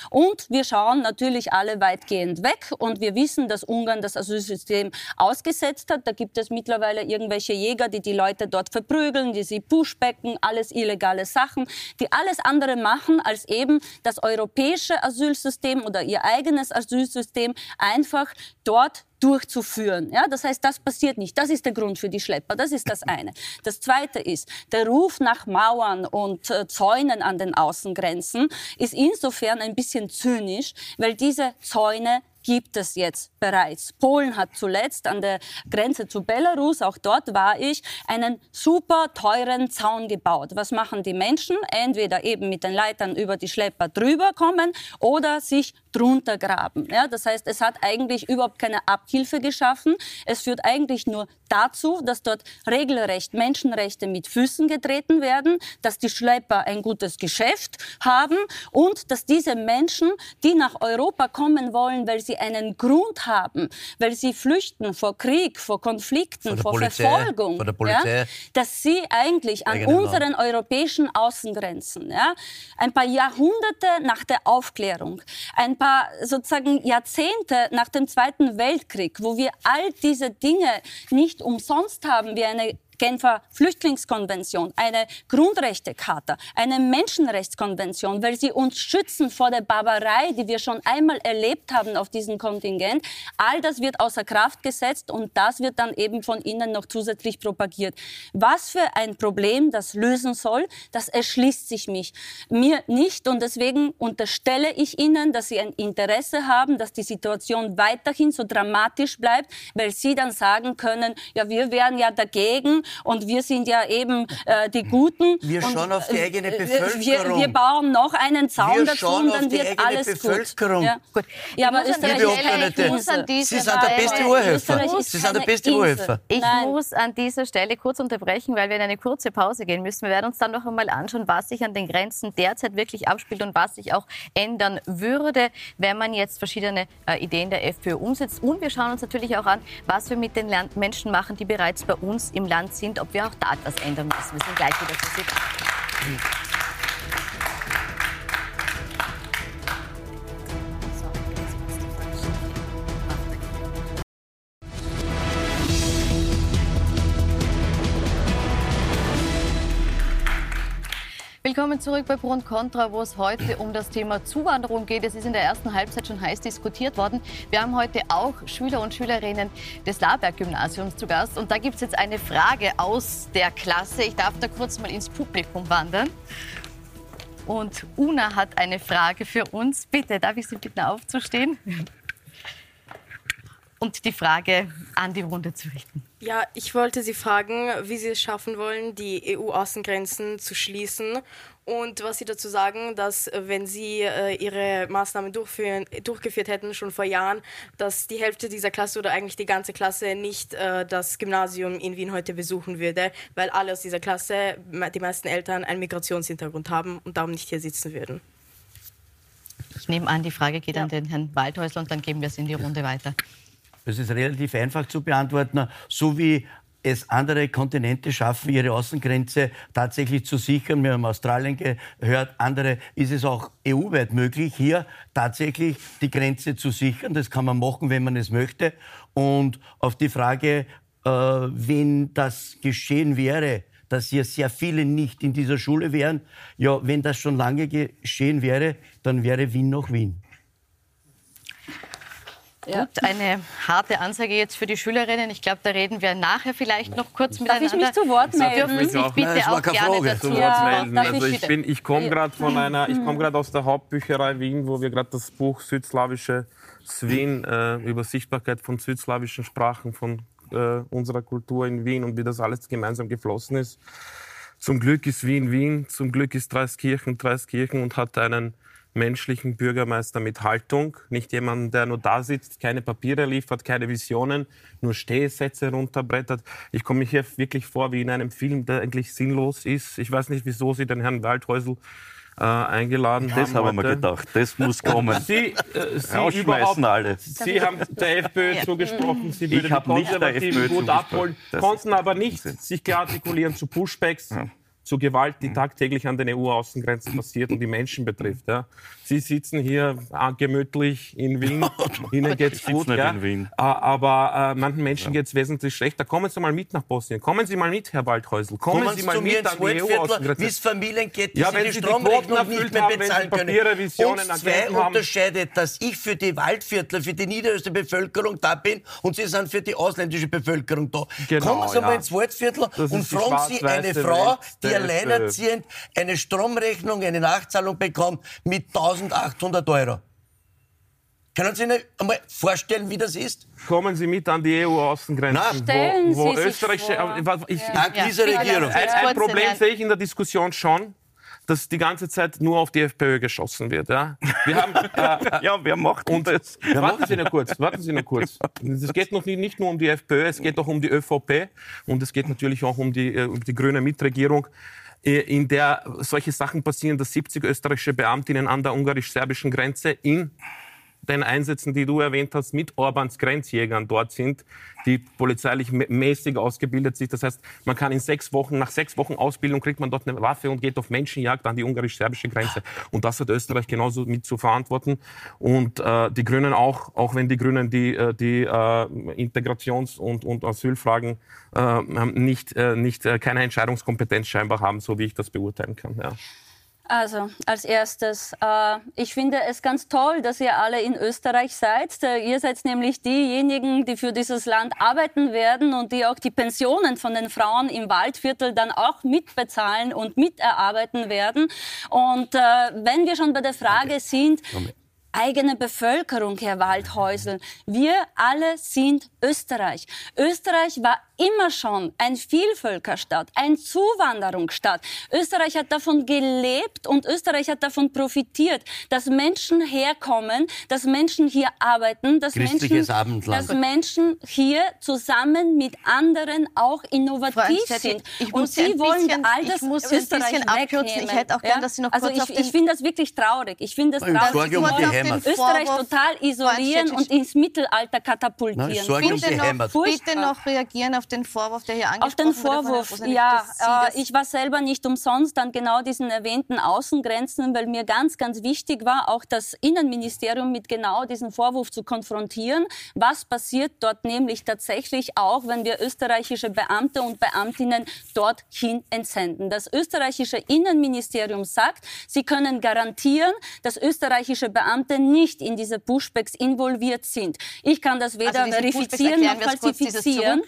Und wir schauen natürlich alle weitgehend weg und wir wissen, dass Ungarn das Asylsystem System ausgesetzt hat. Da gibt es mittlerweile irgendwelche Jäger, die die Leute dort verprügeln, die sie pushbacken, alles illegale Sachen, die alles andere machen, als eben das europäische Asylsystem oder ihr eigenes Asylsystem einfach dort durchzuführen. Ja, das heißt, das passiert nicht. Das ist der Grund für die Schlepper. Das ist das eine. Das zweite ist, der Ruf nach Mauern und äh, Zäunen an den Außengrenzen ist insofern ein bisschen zynisch, weil diese Zäune gibt es jetzt bereits. Polen hat zuletzt an der Grenze zu Belarus, auch dort war ich, einen super teuren Zaun gebaut. Was machen die Menschen? Entweder eben mit den Leitern über die Schlepper drüber kommen oder sich drunter graben. Ja, das heißt, es hat eigentlich überhaupt keine Abhilfe geschaffen. Es führt eigentlich nur dazu, dass dort regelrecht Menschenrechte mit Füßen getreten werden, dass die Schlepper ein gutes Geschäft haben und dass diese Menschen, die nach Europa kommen wollen, weil sie einen Grund haben, weil sie flüchten vor Krieg, vor Konflikten, vor, vor Verfolgung, vor ja, dass sie eigentlich an unseren Land. europäischen Außengrenzen, ja, ein paar Jahrhunderte nach der Aufklärung, ein paar sozusagen Jahrzehnte nach dem Zweiten Weltkrieg, wo wir all diese Dinge nicht umsonst haben, wie eine Genfer Flüchtlingskonvention, eine Grundrechtecharta, eine Menschenrechtskonvention, weil sie uns schützen vor der Barbarei, die wir schon einmal erlebt haben auf diesem Kontingent. All das wird außer Kraft gesetzt und das wird dann eben von Ihnen noch zusätzlich propagiert. Was für ein Problem das lösen soll, das erschließt sich mich. Mir nicht und deswegen unterstelle ich Ihnen, dass Sie ein Interesse haben, dass die Situation weiterhin so dramatisch bleibt, weil Sie dann sagen können, ja, wir wären ja dagegen und wir sind ja eben äh, die Guten. Wir und, schauen auf die eigene äh, Bevölkerung. Wir, wir bauen noch einen Zaun wir dazu und dann wird eigene alles Bevölkerung. gut. Ja, gut. ja aber Österreich ist. Sie sind der beste Urhelfer. Sie sind der beste Urhelfer. Ich muss an dieser Stelle kurz unterbrechen, weil wir in eine kurze Pause gehen müssen. Wir werden uns dann noch einmal anschauen, was sich an den Grenzen derzeit wirklich abspielt und was sich auch ändern würde, wenn man jetzt verschiedene äh, Ideen der FPÖ umsetzt. Und wir schauen uns natürlich auch an, was wir mit den Land Menschen machen, die bereits bei uns im Land sind, ob wir auch da etwas ändern müssen. Wir sind gleich wieder für Sie da. Willkommen zurück bei Pro und Contra, wo es heute um das Thema Zuwanderung geht. Es ist in der ersten Halbzeit schon heiß diskutiert worden. Wir haben heute auch Schüler und Schülerinnen des Laberg-Gymnasiums zu Gast. Und da gibt es jetzt eine Frage aus der Klasse. Ich darf da kurz mal ins Publikum wandern. Und Una hat eine Frage für uns. Bitte, darf ich Sie bitten, aufzustehen? Und die Frage an die Runde zu richten. Ja, ich wollte Sie fragen, wie Sie es schaffen wollen, die EU-Außengrenzen zu schließen und was Sie dazu sagen, dass äh, wenn Sie äh, Ihre Maßnahmen durchführen, durchgeführt hätten, schon vor Jahren, dass die Hälfte dieser Klasse oder eigentlich die ganze Klasse nicht äh, das Gymnasium in Wien heute besuchen würde, weil alle aus dieser Klasse, die meisten Eltern, einen Migrationshintergrund haben und darum nicht hier sitzen würden. Ich nehme an, die Frage geht ja. an den Herrn Waldhäusler und dann geben wir es in die Runde weiter. Das ist relativ einfach zu beantworten. So wie es andere Kontinente schaffen, ihre Außengrenze tatsächlich zu sichern. Wir haben Australien gehört, andere ist es auch EU-weit möglich, hier tatsächlich die Grenze zu sichern. Das kann man machen, wenn man es möchte. Und auf die Frage, äh, wenn das geschehen wäre, dass hier sehr viele nicht in dieser Schule wären, ja, wenn das schon lange geschehen wäre, dann wäre Wien noch Wien. Ja. Gut, eine harte Ansage jetzt für die Schülerinnen. Ich glaube, da reden wir nachher vielleicht noch kurz miteinander. Darf ich mich zu Wort melden? Sie dürfen sich bitte Nein, auch gerne Frage. dazu ja, melden. Also ich, ich komme gerade von einer, ich komme gerade aus der Hauptbücherei Wien, wo wir gerade das Buch Südslawische Swin äh, über Sichtbarkeit von südslawischen Sprachen von äh, unserer Kultur in Wien und wie das alles gemeinsam geflossen ist. Zum Glück ist Wien Wien, zum Glück ist Dreiskirchen Dreiskirchen und hat einen menschlichen Bürgermeister mit Haltung, nicht jemand, der nur da sitzt, keine Papiere liefert, keine Visionen, nur Stehsätze runterbrettert. Ich komme mir hier wirklich vor wie in einem Film, der eigentlich sinnlos ist. Ich weiß nicht, wieso Sie den Herrn Waldhäusl äh, eingeladen das haben. Das haben wir gedacht, das muss kommen. Sie, äh, Sie überhaupt, alle. Sie haben der FPÖ zugesprochen, Sie würden die Konservativen gut abholen, konnten aber nicht sich artikulieren zu Pushbacks. Ja zu Gewalt, die mhm. tagtäglich an den EU-Außengrenzen passiert und die Menschen betrifft. Ja. Sie sitzen hier äh, gemütlich in Wien, Ihnen geht's gut, ja. Äh, aber äh, manchen Menschen ja. geht's wesentlich schlechter. Kommen Sie mal mit nach Bosnien. Kommen Sie mal mit, Herr Waldhäusl. Kommen, Kommen Sie mal mit an die EU-Außengrenzen. Wie es Familien geht, die ja, wenn die Stromrechnung nicht mehr bezahlen können. Uns zwei unterscheidet, dass ich für die Waldviertler, für die niederösterreichische Bevölkerung da bin und Sie sind für die ausländische Bevölkerung da. Genau, Kommen Sie ja. mal ins Waldviertel und fragen Sie eine Frau, die alleinerziehend eine Stromrechnung, eine Nachzahlung bekommt mit 1800 Euro. Können Sie sich einmal vorstellen, wie das ist? Kommen Sie mit an die EU-Außengrenzen, wo, wo Sie österreichische. Ich, ja. Dank dieser Regierung. Ein, ein Problem sehe ich in der Diskussion schon dass die ganze Zeit nur auf die FPÖ geschossen wird. Ja, wir haben, äh, ja wer macht und das? Wer warten Sie nur kurz, warten Sie nur kurz. Es geht noch nicht, nicht nur um die FPÖ, es geht auch um die ÖVP und es geht natürlich auch um die, äh, um die grüne Mitregierung äh, in der solche Sachen passieren, dass 70 österreichische Beamtinnen an der ungarisch-serbischen Grenze in den Einsätzen, die du erwähnt hast, mit Orbans Grenzjägern dort sind, die polizeilich mäßig ausgebildet sind. Das heißt, man kann in sechs Wochen, nach sechs Wochen Ausbildung kriegt man dort eine Waffe und geht auf Menschenjagd an die ungarisch-serbische Grenze. Und das hat Österreich genauso mit zu verantworten. Und äh, die Grünen auch, auch wenn die Grünen die, äh, die äh, Integrations- und, und Asylfragen äh, nicht, äh, nicht äh, keine Entscheidungskompetenz scheinbar haben, so wie ich das beurteilen kann. Ja. Also, als erstes, äh, ich finde es ganz toll, dass ihr alle in Österreich seid. Äh, ihr seid nämlich diejenigen, die für dieses Land arbeiten werden und die auch die Pensionen von den Frauen im Waldviertel dann auch mitbezahlen und miterarbeiten werden. Und äh, wenn wir schon bei der Frage sind, eigene Bevölkerung, Herr Waldhäusl. Wir alle sind Österreich. Österreich war immer schon ein Vielvölkerstaat, ein Zuwanderungsstaat. Österreich hat davon gelebt und Österreich hat davon profitiert, dass Menschen herkommen, dass Menschen hier arbeiten, dass, Menschen, dass Menschen hier zusammen mit anderen auch innovativ sind. und Sie wollen all das Österreich wegnehmen. Ich hätte auch gern, dass Sie noch also kurz ich, ich finde das wirklich traurig. Ich finde das traurig. Wollen Österreich total isolieren und ins Mittelalter katapultieren. Bitte noch, bitte noch reagieren auf den Vorwurf, der hier angesprochen Auf den Vorwurf, ja. Äh, ich war selber nicht umsonst an genau diesen erwähnten Außengrenzen, weil mir ganz, ganz wichtig war, auch das Innenministerium mit genau diesem Vorwurf zu konfrontieren. Was passiert dort nämlich tatsächlich auch, wenn wir österreichische Beamte und Beamtinnen dorthin entsenden? Das österreichische Innenministerium sagt, sie können garantieren, dass österreichische Beamte nicht in diese Pushbacks involviert sind. Ich kann das weder also verifizieren noch falsifizieren.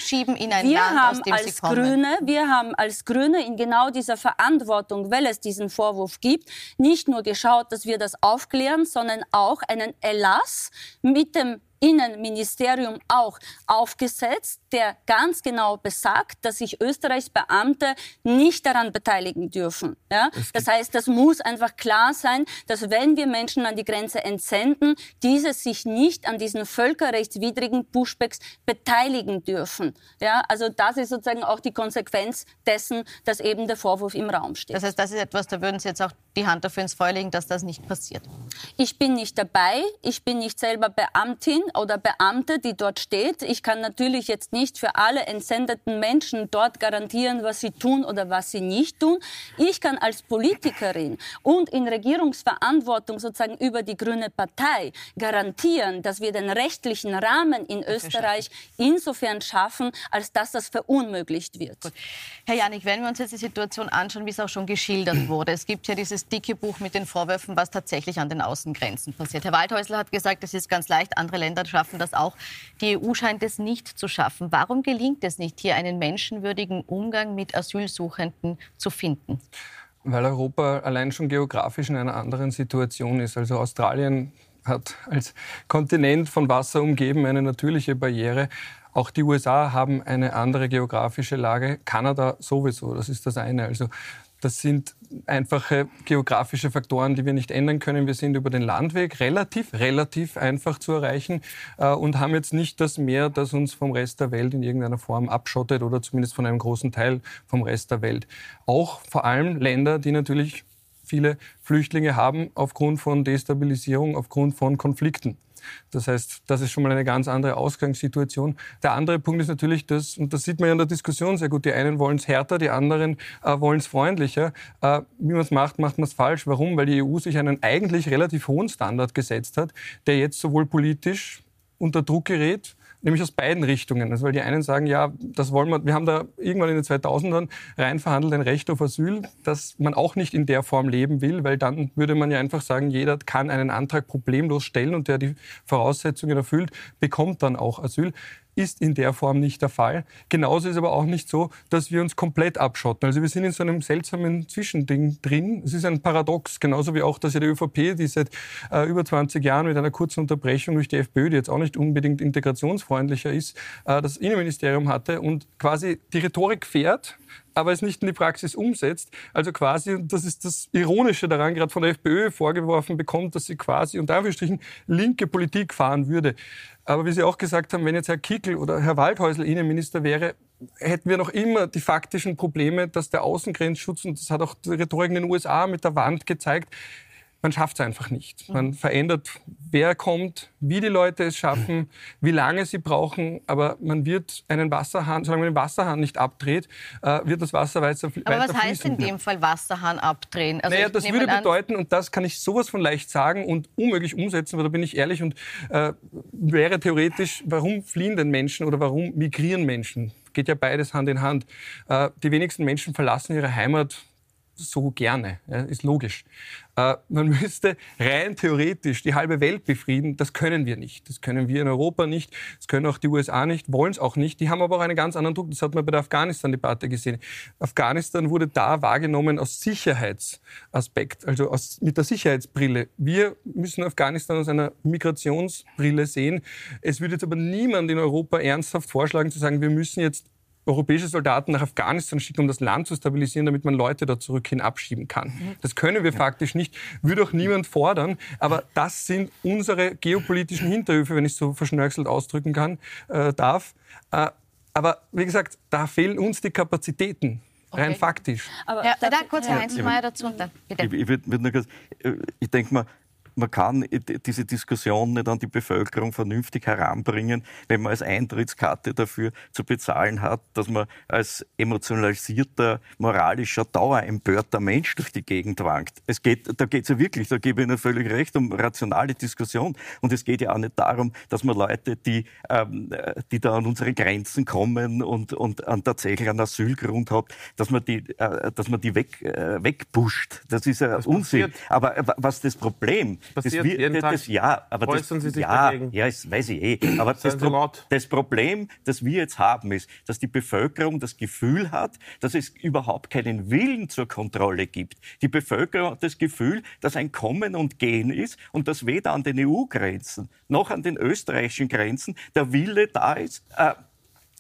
wir haben als Grüne, wir haben als Grüne in genau dieser Verantwortung, weil es diesen Vorwurf gibt, nicht nur geschaut, dass wir das aufklären, sondern auch einen Erlass mit dem Innenministerium auch aufgesetzt, der ganz genau besagt, dass sich Österreichs Beamte nicht daran beteiligen dürfen. Ja? Das heißt, das muss einfach klar sein, dass wenn wir Menschen an die Grenze entsenden, diese sich nicht an diesen völkerrechtswidrigen Pushbacks beteiligen dürfen. Ja? Also das ist sozusagen auch die Konsequenz dessen, dass eben der Vorwurf im Raum steht. Das heißt, das ist etwas, da würden Sie jetzt auch die Hand dafür ins Feuer legen, dass das nicht passiert. Ich bin nicht dabei. Ich bin nicht selber Beamtin oder Beamte, die dort steht. Ich kann natürlich jetzt nicht für alle entsendeten Menschen dort garantieren, was sie tun oder was sie nicht tun. Ich kann als Politikerin und in Regierungsverantwortung sozusagen über die Grüne Partei garantieren, dass wir den rechtlichen Rahmen in Österreich insofern schaffen, als dass das verunmöglicht wird. Gut. Herr Janik, wenn wir uns jetzt die Situation anschauen, wie es auch schon geschildert wurde. Es gibt ja dieses dicke Buch mit den Vorwürfen, was tatsächlich an den Außengrenzen passiert. Herr Waldhäusler hat gesagt, es ist ganz leicht, andere Länder schaffen das auch. Die EU scheint es nicht zu schaffen. Warum gelingt es nicht, hier einen menschenwürdigen Umgang mit Asylsuchenden zu finden? Weil Europa allein schon geografisch in einer anderen Situation ist. Also Australien hat als Kontinent von Wasser umgeben eine natürliche Barriere. Auch die USA haben eine andere geografische Lage, Kanada sowieso, das ist das eine. Also das sind einfache geografische Faktoren, die wir nicht ändern können. Wir sind über den Landweg relativ, relativ einfach zu erreichen äh, und haben jetzt nicht das Meer, das uns vom Rest der Welt in irgendeiner Form abschottet oder zumindest von einem großen Teil vom Rest der Welt. Auch vor allem Länder, die natürlich viele Flüchtlinge haben aufgrund von Destabilisierung, aufgrund von Konflikten. Das heißt, das ist schon mal eine ganz andere Ausgangssituation. Der andere Punkt ist natürlich das, und das sieht man ja in der Diskussion sehr gut, die einen wollen es härter, die anderen äh, wollen es freundlicher. Äh, wie man es macht, macht man es falsch. Warum? Weil die EU sich einen eigentlich relativ hohen Standard gesetzt hat, der jetzt sowohl politisch unter Druck gerät, nämlich aus beiden Richtungen. Also weil die einen sagen, ja, das wollen wir, wir haben da irgendwann in den 2000ern rein verhandelt ein Recht auf Asyl, das man auch nicht in der Form leben will, weil dann würde man ja einfach sagen, jeder kann einen Antrag problemlos stellen und der die Voraussetzungen erfüllt, bekommt dann auch Asyl ist in der Form nicht der Fall. Genauso ist aber auch nicht so, dass wir uns komplett abschotten. Also wir sind in so einem seltsamen Zwischending drin. Es ist ein Paradox, genauso wie auch, dass ja die ÖVP, die seit äh, über 20 Jahren mit einer kurzen Unterbrechung durch die FPÖ, die jetzt auch nicht unbedingt integrationsfreundlicher ist, äh, das Innenministerium hatte und quasi die Rhetorik fährt, aber es nicht in die Praxis umsetzt. Also quasi, das ist das Ironische daran, gerade von der FPÖ vorgeworfen bekommt, dass sie quasi unter Anführungsstrichen linke Politik fahren würde. Aber wie Sie auch gesagt haben, wenn jetzt Herr Kickel oder Herr Waldhäusl Innenminister wäre, hätten wir noch immer die faktischen Probleme, dass der Außengrenzschutz, und das hat auch die Rhetorik in den USA mit der Wand gezeigt, man schafft es einfach nicht. Man verändert, wer kommt, wie die Leute es schaffen, wie lange sie brauchen, aber man wird einen Wasserhahn, solange man den Wasserhahn nicht abdreht, äh, wird das Wasser weiter, fließen. Aber was heißt in dem Fall Wasserhahn abdrehen? Also naja, das würde bedeuten, und das kann ich sowas von leicht sagen und unmöglich umsetzen, weil da bin ich ehrlich und äh, wäre theoretisch, warum fliehen denn Menschen oder warum migrieren Menschen? Geht ja beides Hand in Hand. Äh, die wenigsten Menschen verlassen ihre Heimat so gerne, ja, ist logisch. Äh, man müsste rein theoretisch die halbe Welt befrieden. Das können wir nicht. Das können wir in Europa nicht. Das können auch die USA nicht, wollen es auch nicht. Die haben aber auch einen ganz anderen Druck. Das hat man bei der Afghanistan-Debatte gesehen. Afghanistan wurde da wahrgenommen aus Sicherheitsaspekt, also aus, mit der Sicherheitsbrille. Wir müssen Afghanistan aus einer Migrationsbrille sehen. Es würde jetzt aber niemand in Europa ernsthaft vorschlagen zu sagen, wir müssen jetzt europäische Soldaten nach Afghanistan schicken, um das Land zu stabilisieren, damit man Leute da zurück hin abschieben kann. Mhm. Das können wir faktisch nicht, würde auch niemand fordern. Aber das sind unsere geopolitischen Hinterhöfe, wenn ich so verschnörkelt ausdrücken kann, äh, darf. Äh, aber wie gesagt, da fehlen uns die Kapazitäten. Rein okay. faktisch. Aber ja, da kurz Herr Heinzelmeier dazu. Dann, bitte. Ich, ich, ich, ich denke mal, man kann diese Diskussion nicht an die Bevölkerung vernünftig heranbringen, wenn man als Eintrittskarte dafür zu bezahlen hat, dass man als emotionalisierter, moralischer, dauerempörter Mensch durch die Gegend wankt. Es geht, da geht es ja wirklich, da gebe ich Ihnen völlig recht, um rationale Diskussion. Und es geht ja auch nicht darum, dass man Leute, die, ähm, die da an unsere Grenzen kommen und, und an tatsächlich einen Asylgrund hat, dass man die, äh, dass man die weg, äh, wegpusht. Das ist ja Unsinn. Aber äh, was das Problem passiert das, jeden Tag. Das, ja, aber das, Sie sich ja, dagegen? Ja, das weiß ich eh. Aber das, Pro das, Problem, das wir jetzt haben, ist, dass die Bevölkerung das Gefühl hat, dass es überhaupt keinen Willen zur Kontrolle gibt. Die Bevölkerung hat das Gefühl, dass ein Kommen und Gehen ist und dass weder an den EU-Grenzen noch an den österreichischen Grenzen der Wille da ist, äh,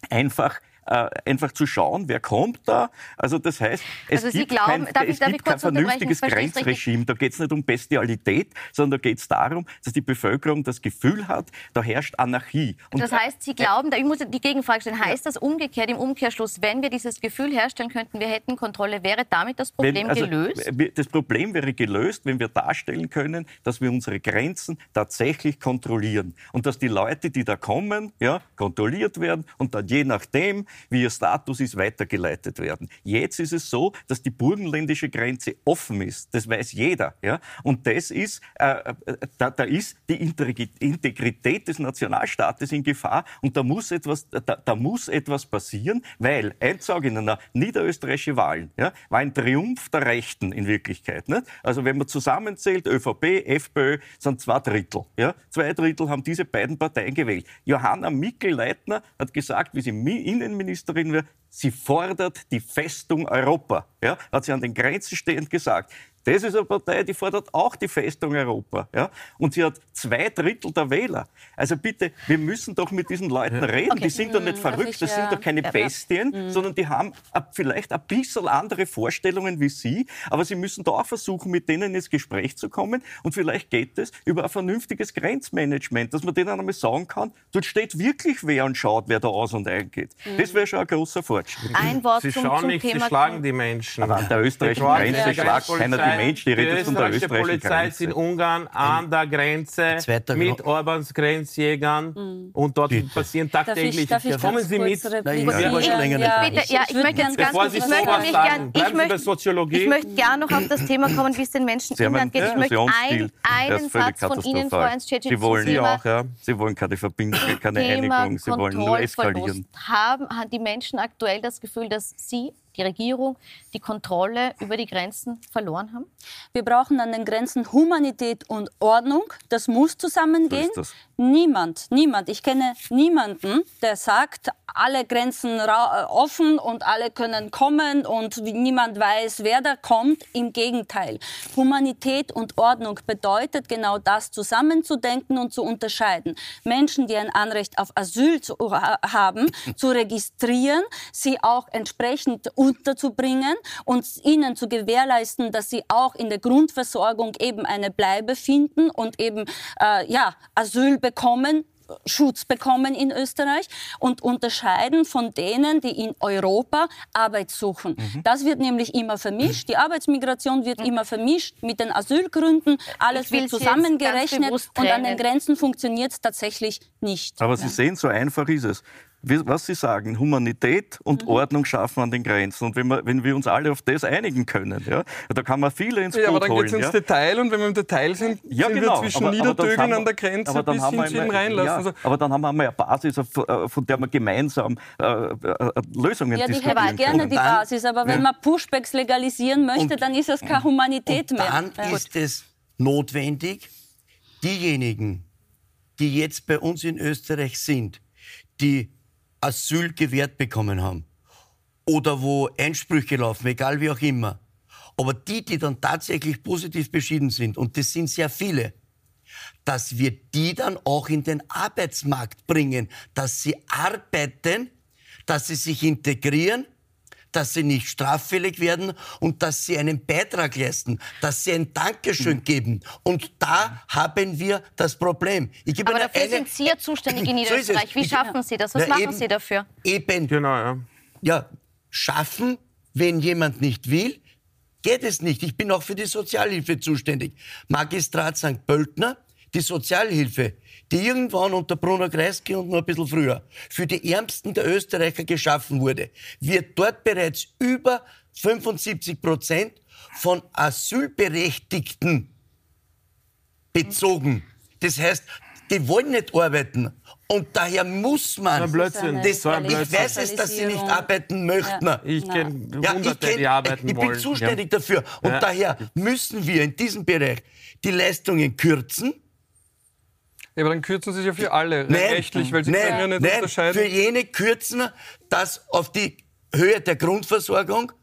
einfach äh, einfach zu schauen, wer kommt da. Also das heißt, es also gibt glauben, kein, es gibt kein vernünftiges Grenzregime. Da geht es nicht um Bestialität, sondern da geht es darum, dass die Bevölkerung das Gefühl hat, da herrscht Anarchie. Und das heißt, Sie glauben, ich muss die Gegenfrage stellen, heißt das umgekehrt im Umkehrschluss, wenn wir dieses Gefühl herstellen könnten, wir hätten Kontrolle, wäre damit das Problem wenn, also, gelöst? Das Problem wäre gelöst, wenn wir darstellen können, dass wir unsere Grenzen tatsächlich kontrollieren und dass die Leute, die da kommen, ja, kontrolliert werden und dann je nachdem, wie ihr Status ist, weitergeleitet werden. Jetzt ist es so, dass die burgenländische Grenze offen ist. Das weiß jeder. Ja? Und das ist, äh, äh da, da, ist die Integrität des Nationalstaates in Gefahr und da muss etwas, da, da muss etwas passieren, weil, eins sage ich Ihnen, niederösterreichische Wahlen ja, war ein Triumph der Rechten in Wirklichkeit. Nicht? Also wenn man zusammenzählt, ÖVP, FPÖ, sind zwei Drittel. Ja? Zwei Drittel haben diese beiden Parteien gewählt. Johanna Mikl-Leitner hat gesagt, wie sie Innenministerin Außenministerin sie fordert die Festung Europa. Ja, hat sie an den Grenzen stehend gesagt. Das ist eine Partei, die fordert auch die Festung Europa. Ja? Und sie hat zwei Drittel der Wähler. Also bitte, wir müssen doch mit diesen Leuten reden. Okay. Die sind doch nicht mhm. verrückt, das sind doch keine ja, Bestien, ja. Mhm. sondern die haben vielleicht ein bisschen andere Vorstellungen wie Sie. Aber Sie müssen da auch versuchen, mit denen ins Gespräch zu kommen. Und vielleicht geht es über ein vernünftiges Grenzmanagement, dass man denen einmal sagen kann, dort steht wirklich wer und schaut, wer da aus und eingeht. Mhm. Das wäre schon ein großer Fortschritt. Ein Wort Sie zum, schauen zum nicht, Thema Sie schlagen die Menschen. Aber an der österreichischen Grenze schlagt keiner die die Mensch, die redet von der österreichischen Polizei ist in Ungarn an der Grenze mit Orbans Grenzjägern mhm. und dort die. passieren tagtäglich. Darf ich, darf ich Kommen Sie mit. Nein, ich ja, ja, nicht. Bitte, ja, ich möchte ganz, ganz kurz, ich möchte mich gern, ich möchte, ich möchte gern noch auf das Thema kommen, wie es den Menschen in Ungarn geht. Ich möchte ein, einen Satz von Ihnen, Frau ernst Sie wollen ja auch, ja. Sie wollen keine Verbindung, keine Einigung. Sie wollen nur eskalieren. Haben die Menschen aktuell das Gefühl, dass Sie die Regierung die Kontrolle über die Grenzen verloren haben? Wir brauchen an den Grenzen Humanität und Ordnung. Das muss zusammengehen. Das. Niemand, niemand, ich kenne niemanden, der sagt, alle Grenzen offen und alle können kommen und niemand weiß, wer da kommt. Im Gegenteil. Humanität und Ordnung bedeutet genau das zusammenzudenken und zu unterscheiden. Menschen, die ein Anrecht auf Asyl zu, haben, zu registrieren, sie auch entsprechend unterzubringen und ihnen zu gewährleisten, dass sie auch in der Grundversorgung eben eine Bleibe finden und eben äh, ja, Asyl bekommen Schutz bekommen in Österreich und unterscheiden von denen, die in Europa Arbeit suchen. Mhm. Das wird nämlich immer vermischt. Die Arbeitsmigration wird mhm. immer vermischt mit den Asylgründen. Alles wird zusammengerechnet und an den Grenzen funktioniert es tatsächlich nicht. Aber Sie sehen, so einfach ist es was Sie sagen, Humanität und mhm. Ordnung schaffen an den Grenzen. Und wenn wir, wenn wir uns alle auf das einigen können, ja, da kann man viele ins Boot holen. Ja, aber dann geht es ins ja. Detail und wenn wir im Detail sind, ja, sind genau. wir zwischen aber, Niederdögeln an der Grenze bis hin zu ihm reinlassen. Ja, also, aber dann haben wir einmal eine Basis, äh, von der wir gemeinsam äh, äh, Lösungen ja, diskutieren Ja, die gerne die Basis, aber wenn man Pushbacks legalisieren möchte, und, dann ist es keine Humanität und mehr. Dann ist es notwendig, diejenigen, die jetzt bei uns in Österreich sind, die Asyl gewährt bekommen haben oder wo Einsprüche laufen, egal wie auch immer. Aber die, die dann tatsächlich positiv beschieden sind, und das sind sehr viele, dass wir die dann auch in den Arbeitsmarkt bringen, dass sie arbeiten, dass sie sich integrieren, dass sie nicht straffällig werden und dass sie einen Beitrag leisten, dass sie ein Dankeschön mhm. geben. Und da haben wir das Problem. Aber dafür eine, sind Sie ja zuständig in Niederösterreich. So Wie schaffen Sie das? Was Na, machen eben, Sie dafür? Eben. Genau, ja. Ja, schaffen, wenn jemand nicht will, geht es nicht. Ich bin auch für die Sozialhilfe zuständig. Magistrat St. Pöltner, die Sozialhilfe die irgendwann unter Bruno Kreisky und noch ein bisschen früher für die Ärmsten der Österreicher geschaffen wurde, wird dort bereits über 75 Prozent von Asylberechtigten bezogen. Das heißt, die wollen nicht arbeiten. Und daher muss man. So ein Blödsinn. Das, so ein Blödsinn. Ich weiß es, dass sie nicht arbeiten möchten. Ja. Ich kenne ja, Hunderte, ich kenn, die arbeiten Ich bin wollen. zuständig ja. dafür. Und daher müssen wir in diesem Bereich die Leistungen kürzen ja, aber dann kürzen Sie es ja für alle nein, rechtlich, weil Sie nein, können ja nicht nein, unterscheiden. Für jene kürzen das auf die Höhe der Grundversorgung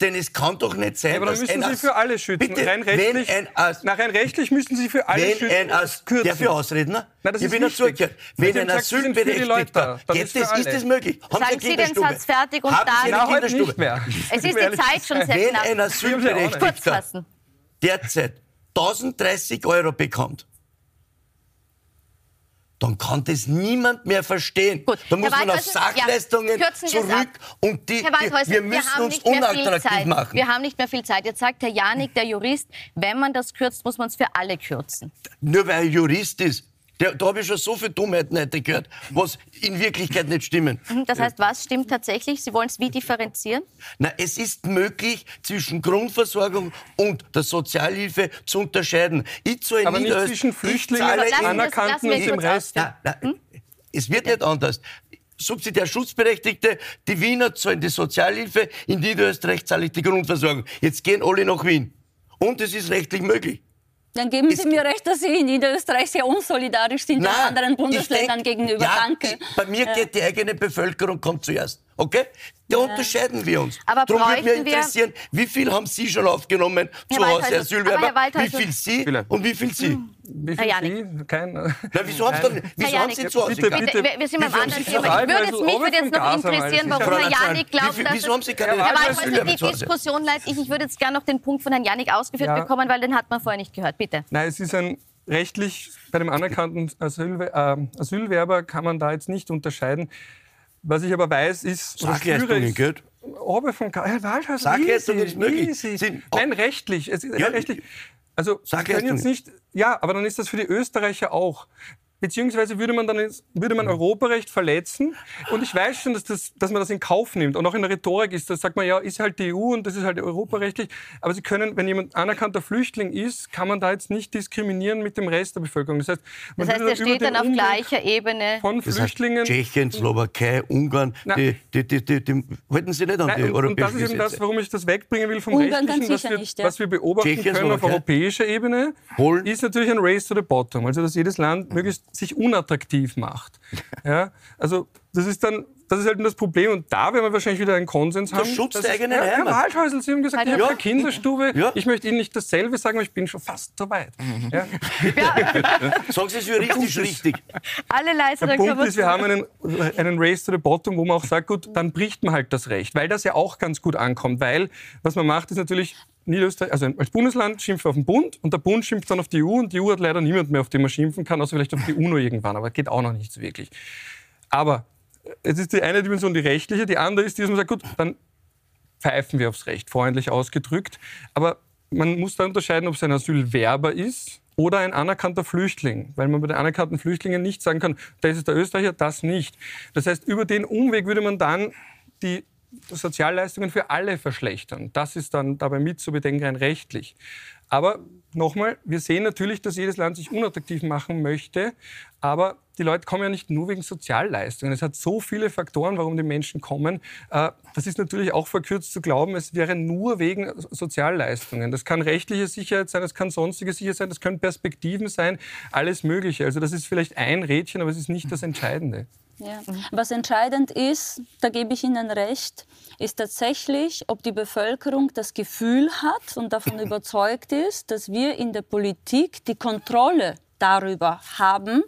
denn es kann doch nicht sein, ja, aber dann müssen Sie für alle schützen. Bitte, rein rechtlich, wenn ein As nach rein rechtlich müssen Sie für alle wenn schützen. Ein As kürzen. Darf ich ausreden? Nein, das ich bin nicht zugehört. Wenn ein Asylberechtigter, ist, das, ist das möglich? Haben Sagen Sie, Sie den Satz fertig und Haben dann... Sie eine Kinderstube? Nicht mehr. Es ist die Zeit schon sehr Wenn knapp. ein Asylberechtigter derzeit 1030 Euro bekommt, dann kann das niemand mehr verstehen. Gut. Da muss man auf Sachleistungen ja, zurück und die, die wir müssen wir uns unattraktiv machen. Wir haben nicht mehr viel Zeit. Jetzt sagt Herr Janik, der Jurist, wenn man das kürzt, muss man es für alle kürzen. Nur weil er Jurist ist. Der, da habe ich schon so viele Dummheiten heute gehört, was in Wirklichkeit nicht stimmen. Mhm, das heißt, was stimmt tatsächlich? Sie wollen es wie differenzieren? Na, es ist möglich, zwischen Grundversorgung und der Sozialhilfe zu unterscheiden. Ich zahle Aber nicht zwischen Flüchtlingen, Anerkannten und dem Rest. Na, na, hm? Es wird nicht anders subsidiär Schutzberechtigte, die Wiener zahlen die Sozialhilfe, in Niederösterreich zahle ich die Grundversorgung. Jetzt gehen alle nach Wien. Und es ist rechtlich möglich. Dann geben Sie mir recht, dass Sie in Niederösterreich sehr unsolidarisch sind Nein, anderen Bundesländern denk, gegenüber. Ja, Danke. Bei mir ja. geht die eigene Bevölkerung kommt zuerst. Okay? Da ja. unterscheiden wir uns. Aber Darum würde mich interessieren, wie viel haben Sie schon aufgenommen Herr zu Hause Asylwerber? Wie viel Sie Viele. und wie viel Sie? Wie viel Sie? Kein, Na, wieso, haben Sie, wieso haben Sie zu Hause bitte, bitte, bitte, Wir sind beim anderen Thema. Ich würde jetzt, mich würde jetzt noch interessieren, warum Herr Janik glaubt, dass... Wieso haben Sie keine Herr Waldhäuser, die Diskussion leite ich. Ich würde jetzt gerne noch den Punkt von Herrn Janik ausgeführt bekommen, weil den hat man vorher nicht gehört. Bitte. Nein, es ist ein rechtlich, bei dem anerkannten äh, Asylwerber kann man da jetzt nicht unterscheiden. Was ich aber weiß, ist... Sachleistungen, gell? Ober von Herr Waldhaus, ist möglich. Sind, Nein, rechtlich. Es ist ja, rechtlich. Also, Sie können jetzt nicht... Ja, aber dann ist das für die Österreicher auch. Beziehungsweise würde man dann würde man Europarecht verletzen. Und ich weiß schon, dass, das, dass man das in Kauf nimmt. Und auch in der Rhetorik ist das, sagt man, ja, ist halt die EU und das ist halt europarechtlich. Aber Sie können, wenn jemand anerkannter Flüchtling ist, kann man da jetzt nicht diskriminieren mit dem Rest der Bevölkerung. Das heißt, man das heißt, er steht dann auf Umweg gleicher Ebene. Von Flüchtlingen. Das heißt, Tschechien, Slowakei, Ungarn, die, die, die, die, die, halten Sie nicht an Nein, die und, europäischen Und das ist eben das, warum ich das wegbringen will vom Ungarn Rechtlichen, was wir, nicht, ja. was wir beobachten Tschechien, können auf europäischer Ebene, Polen. ist natürlich ein Race to the Bottom. Also, dass jedes Land möglichst sich unattraktiv attraktiv macht. Ja, also das ist dann das ist halt das Problem. Und da werden wir wahrscheinlich wieder einen Konsens haben. Der Schutz der eigenen ja, Heimat. Herr Waldhäusl, Sie haben gesagt, ich ja. habe eine Kinderstube. Ja. Ich möchte Ihnen nicht dasselbe sagen, aber ich bin schon fast so weit. Mhm. Ja. Sagen Sie es juristisch richtig. Alle leise, Der Punkt ist, wir haben einen, einen Race to the Bottom, wo man auch sagt, gut, dann bricht man halt das Recht. Weil das ja auch ganz gut ankommt. Weil, was man macht, ist natürlich Niederösterreich, also als Bundesland schimpft auf den Bund und der Bund schimpft dann auf die EU und die EU hat leider niemand mehr, auf den man schimpfen kann, außer vielleicht auf die UNO irgendwann, aber geht auch noch nicht so wirklich. Aber es ist die eine Dimension die rechtliche, die andere ist dass man sagt, gut, dann pfeifen wir aufs Recht, freundlich ausgedrückt. Aber man muss da unterscheiden, ob es ein Asylwerber ist oder ein anerkannter Flüchtling, weil man bei den anerkannten Flüchtlingen nicht sagen kann, das ist der Österreicher, das nicht. Das heißt, über den Umweg würde man dann die Sozialleistungen für alle verschlechtern. Das ist dann dabei mit zu bedenken rein rechtlich. Aber nochmal, wir sehen natürlich, dass jedes Land sich unattraktiv machen möchte, aber die Leute kommen ja nicht nur wegen Sozialleistungen. Es hat so viele Faktoren, warum die Menschen kommen. Äh, das ist natürlich auch verkürzt zu glauben, es wäre nur wegen Sozialleistungen. Das kann rechtliche Sicherheit sein, das kann sonstige Sicherheit sein, das können Perspektiven sein, alles Mögliche. Also das ist vielleicht ein Rädchen, aber es ist nicht das Entscheidende. Ja. Was entscheidend ist, da gebe ich Ihnen recht, ist tatsächlich, ob die Bevölkerung das Gefühl hat und davon überzeugt ist, dass wir in der Politik die Kontrolle darüber haben,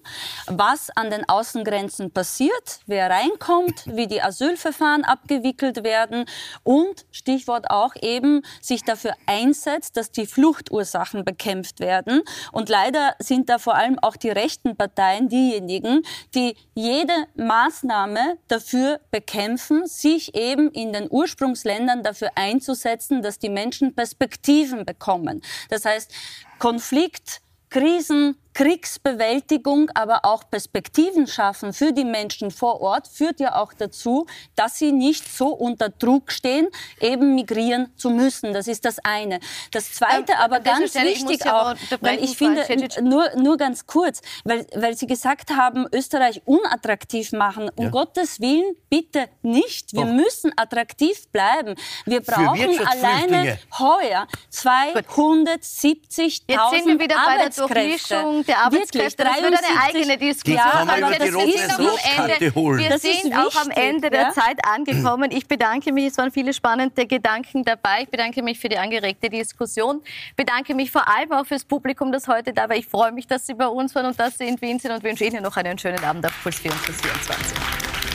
was an den Außengrenzen passiert, wer reinkommt, wie die Asylverfahren abgewickelt werden und Stichwort auch eben sich dafür einsetzt, dass die Fluchtursachen bekämpft werden. Und leider sind da vor allem auch die rechten Parteien diejenigen, die jede Maßnahme dafür bekämpfen, sich eben in den Ursprungsländern dafür einzusetzen, dass die Menschen Perspektiven bekommen. Das heißt, Konflikt, Krisen, Kriegsbewältigung, aber auch Perspektiven schaffen für die Menschen vor Ort, führt ja auch dazu, dass sie nicht so unter Druck stehen, eben migrieren zu müssen. Das ist das eine. Das zweite, ähm, aber ganz Stelle, wichtig auch, weil ich finde, nur, nur ganz kurz, weil, weil Sie gesagt haben, Österreich unattraktiv machen. Um ja. Gottes Willen bitte nicht. Wir Doch. müssen attraktiv bleiben. Wir brauchen alleine heuer 270.000 Jetzt der Arbeitskräfte. Das wird eine eigene Diskussion. Ja, aber wir sind, am Ende, wir sind auch am Ende der ja? Zeit angekommen. Ich bedanke mich, es waren viele spannende Gedanken dabei. Ich bedanke mich für die angeregte Diskussion. Ich bedanke mich vor allem auch fürs Publikum, das heute da war. Ich freue mich, dass Sie bei uns waren und dass Sie in Wien sind und wünsche Ihnen noch einen schönen Abend auf Puls 24.